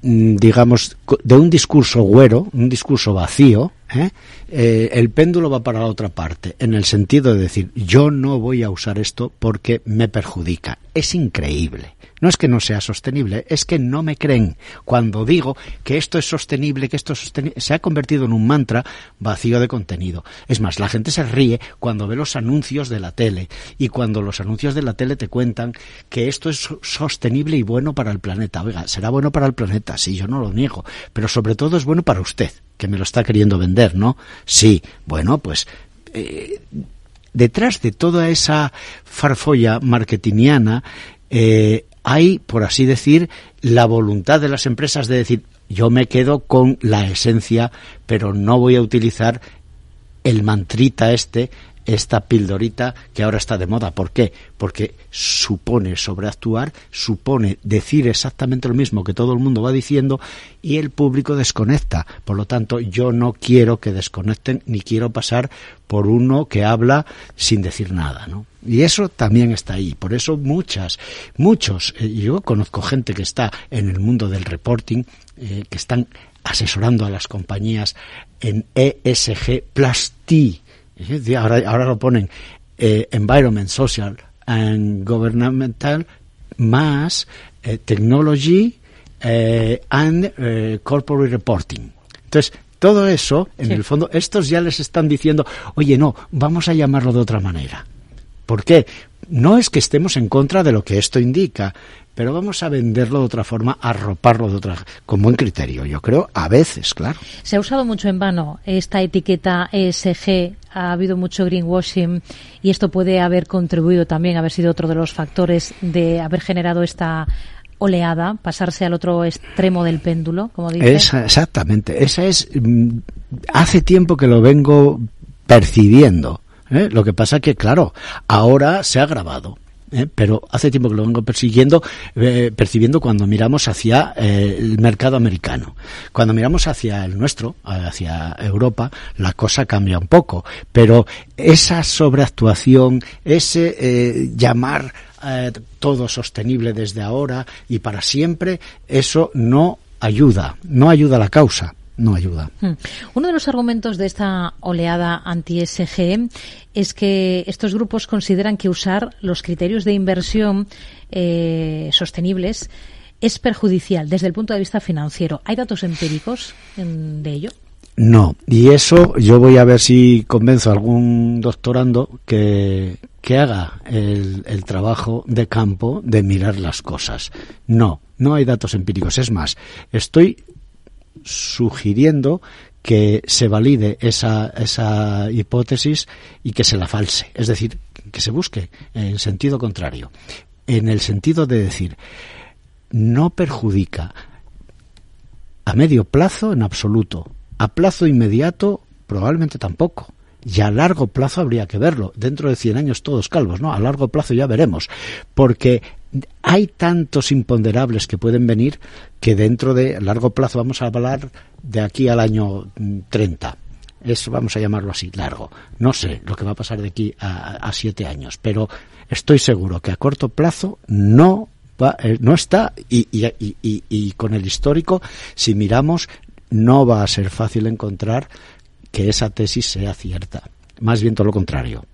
digamos, de un discurso güero, un discurso vacío, ¿eh? Eh, el péndulo va para la otra parte, en el sentido de decir, yo no voy a usar esto porque me perjudica. Es increíble. No es que no sea sostenible, es que no me creen cuando digo que esto es sostenible, que esto es sostenible. Se ha convertido en un mantra vacío de contenido. Es más, la gente se ríe cuando ve los anuncios de la tele y cuando los anuncios de la tele te cuentan que esto es sostenible y bueno para el planeta. Oiga, será bueno para el planeta, sí, yo no lo niego, pero sobre todo es bueno para usted, que me lo está queriendo vender, ¿no? Sí, bueno, pues eh, detrás de toda esa farfolla marketingiana eh, hay, por así decir, la voluntad de las empresas de decir yo me quedo con la esencia, pero no voy a utilizar el mantrita este, esta pildorita que ahora está de moda. ¿Por qué? Porque supone sobreactuar, supone decir exactamente lo mismo que todo el mundo va diciendo y el público desconecta. Por lo tanto, yo no quiero que desconecten ni quiero pasar por uno que habla sin decir nada, ¿no? Y eso también está ahí. Por eso muchas, muchos, eh, yo conozco gente que está en el mundo del reporting, eh, que están asesorando a las compañías en ESG Plus T. Ahora, ahora lo ponen eh, Environment, Social and Governmental más eh, Technology eh, and Corporate Reporting. Entonces, todo eso, en sí. el fondo, estos ya les están diciendo, oye, no, vamos a llamarlo de otra manera. ¿Por qué? No es que estemos en contra de lo que esto indica, pero vamos a venderlo de otra forma, arroparlo de otra, con buen criterio, yo creo, a veces, claro. Se ha usado mucho en vano esta etiqueta ESG, ha habido mucho greenwashing y esto puede haber contribuido también, haber sido otro de los factores de haber generado esta oleada, pasarse al otro extremo del péndulo, como dice. Esa, exactamente, esa es, hace tiempo que lo vengo percibiendo. ¿Eh? Lo que pasa que, claro, ahora se ha agravado. ¿eh? pero hace tiempo que lo vengo persiguiendo, eh, percibiendo cuando miramos hacia eh, el mercado americano. Cuando miramos hacia el nuestro, hacia Europa, la cosa cambia un poco. Pero esa sobreactuación, ese llamar todo sostenible desde ahora y para siempre, eso no ayuda, no ayuda a la causa. No ayuda. Hmm. Uno de los argumentos de esta oleada anti-SG es que estos grupos consideran que usar los criterios de inversión eh, sostenibles es perjudicial desde el punto de vista financiero. ¿Hay datos empíricos de ello? No, y eso yo voy a ver si convenzo a algún doctorando que, que haga el, el, trabajo de campo de mirar las cosas. No, no hay datos empíricos. Es más, estoy sugiriendo que se valide esa, esa hipótesis y que se la false. Es decir, que se busque en sentido contrario. En el sentido de decir, no perjudica a medio plazo en absoluto. A plazo inmediato probablemente tampoco. Y a largo plazo habría que verlo. Dentro de 100 años todos calvos, ¿no? A largo plazo ya veremos. Porque hay tantos imponderables que pueden venir que dentro de largo plazo vamos a hablar de aquí al año 30. Eso vamos a llamarlo así, largo. No sé lo que va a pasar de aquí a, siete años, pero estoy seguro que a corto plazo no va, eh, no está y, y, y, y con el histórico, si miramos, no va a ser fácil encontrar que esa tesis sea cierta. Más bien todo lo contrario.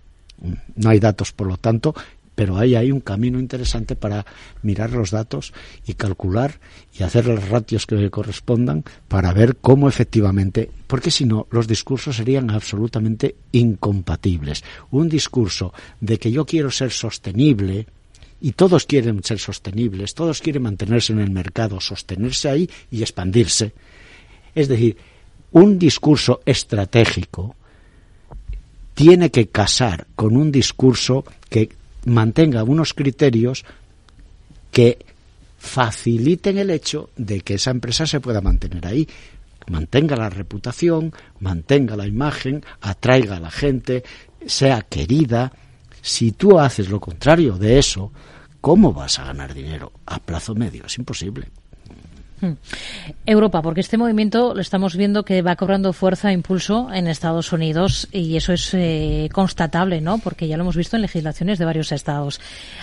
No hay datos, por lo tanto, pero ahí hay un camino interesante para mirar los datos y calcular y hacer los ratios que correspondan para ver cómo efectivamente, porque si no, los discursos serían absolutamente incompatibles. Un discurso de que yo quiero ser sostenible, y todos quieren ser sostenibles, todos quieren mantenerse en el mercado, sostenerse ahí y expandirse. Es decir, un discurso estratégico tiene que casar con un discurso que mantenga unos criterios que faciliten el hecho de que esa empresa se pueda mantener ahí, mantenga la reputación, mantenga la imagen, atraiga a la gente, sea querida. Si tú haces lo contrario de eso, ¿cómo vas a ganar dinero a plazo medio? Es imposible. Hmm. Europa, porque este movimiento lo estamos viendo que va cobrando fuerza e impulso en Estados Unidos y eso es eh, constatable, ¿no? Porque ya lo hemos visto en legislaciones de varios estados.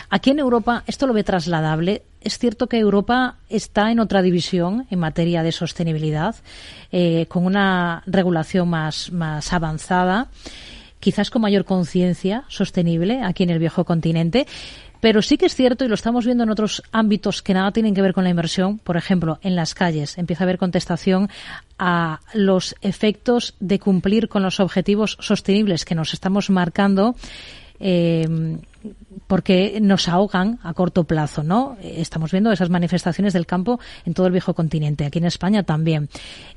Aquí en Europa, ¿esto lo ve trasladable? Es cierto que Europa está en otra división en materia de sostenibilidad, eh, con una regulación más, más avanzada, quizás con mayor conciencia sostenible aquí en el viejo continente. Pero sí que es cierto, y lo estamos viendo en otros ámbitos que nada tienen que ver con la inversión, por ejemplo, en las calles empieza a haber contestación a los efectos de cumplir con los objetivos sostenibles que nos estamos marcando. Eh, porque nos ahogan a corto plazo, ¿no? Estamos viendo esas manifestaciones del campo en todo el viejo continente, aquí en España también.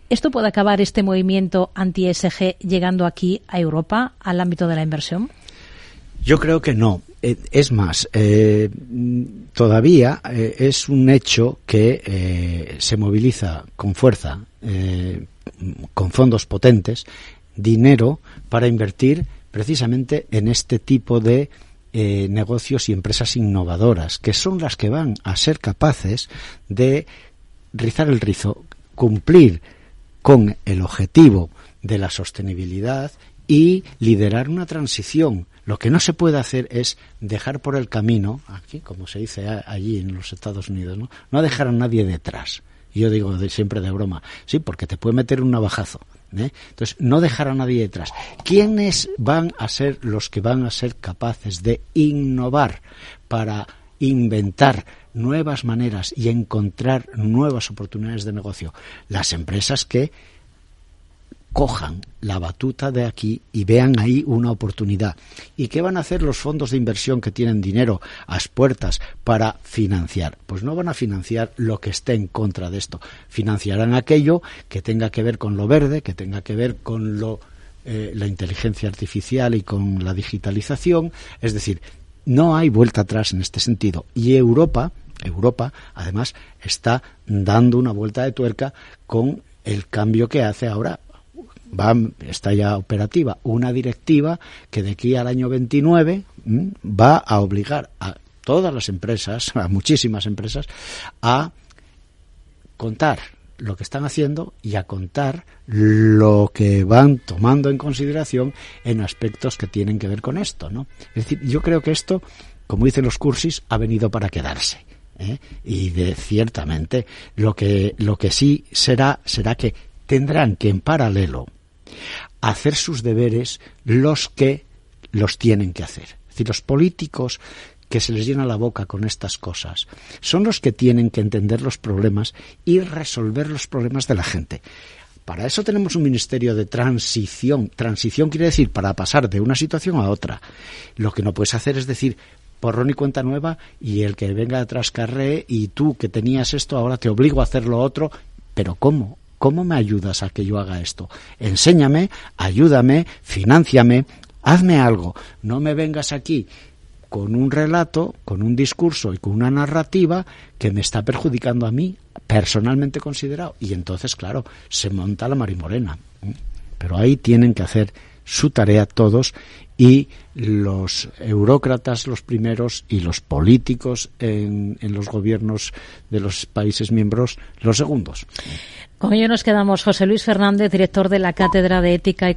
¿Esto puede acabar este movimiento anti-SG llegando aquí a Europa, al ámbito de la inversión? Yo creo que no. Eh, es más, eh, todavía eh, es un hecho que se moviliza con fuerza, con fondos potentes, dinero para invertir precisamente en este tipo de negocios y empresas innovadoras, que son las que van a ser capaces de rizar el rizo, cumplir con el objetivo de la sostenibilidad y liderar una transición lo que no se puede hacer es dejar por el camino, aquí, como se dice allí en los Estados Unidos, no, no dejar a nadie detrás. Yo digo de, siempre de broma, sí, porque te puede meter un navajazo. ¿eh? Entonces, no dejar a nadie detrás. ¿Quiénes van a ser los que van a ser capaces de innovar para inventar nuevas maneras y encontrar nuevas oportunidades de negocio? Las empresas que cojan la batuta de aquí y vean ahí una oportunidad. ¿Y qué van a hacer los fondos de inversión que tienen dinero a las puertas para financiar? Pues no van a financiar lo que esté en contra de esto. Financiarán aquello que tenga que ver con lo verde, que tenga que ver con lo, eh, la inteligencia artificial y con la digitalización. Es decir, no hay vuelta atrás en este sentido. Y Europa, Europa, además, está dando una vuelta de tuerca con el cambio que hace ahora va, está ya operativa una directiva que de aquí al año 29 va a obligar a todas las empresas, <laughs> a muchísimas empresas, a contar lo que están haciendo y a contar lo que van tomando en consideración en aspectos que tienen que ver con esto, ¿no? Es decir, yo creo que esto, como dicen los cursis, ha venido para quedarse. ¿eh? Y de ciertamente lo que lo que sí será será que tendrán que en paralelo hacer sus deberes los que los tienen que hacer. Es decir, los políticos que se les llena la boca con estas cosas son los que tienen que entender los problemas y resolver los problemas de la gente. Para eso tenemos un ministerio de transición. Transición quiere decir para pasar de una situación a otra. Lo que no puedes hacer es decir, porrón y cuenta nueva y el que venga atrás carré y tú que tenías esto ahora te obligo a hacer lo otro. Pero ¿cómo? ¿Cómo me ayudas a que yo haga esto? Enséñame, ayúdame, financiame, hazme algo. No me vengas aquí con un relato, con un discurso y con una narrativa que me está perjudicando a mí, personalmente considerado. Y entonces, claro, se monta la marimorena. Pero ahí tienen que hacer su tarea todos y los eurócratas los primeros y los políticos en, en, los gobiernos de los países miembros los segundos. Con ello nos quedamos. José Luis Fernández, director de la Cátedra de Ética y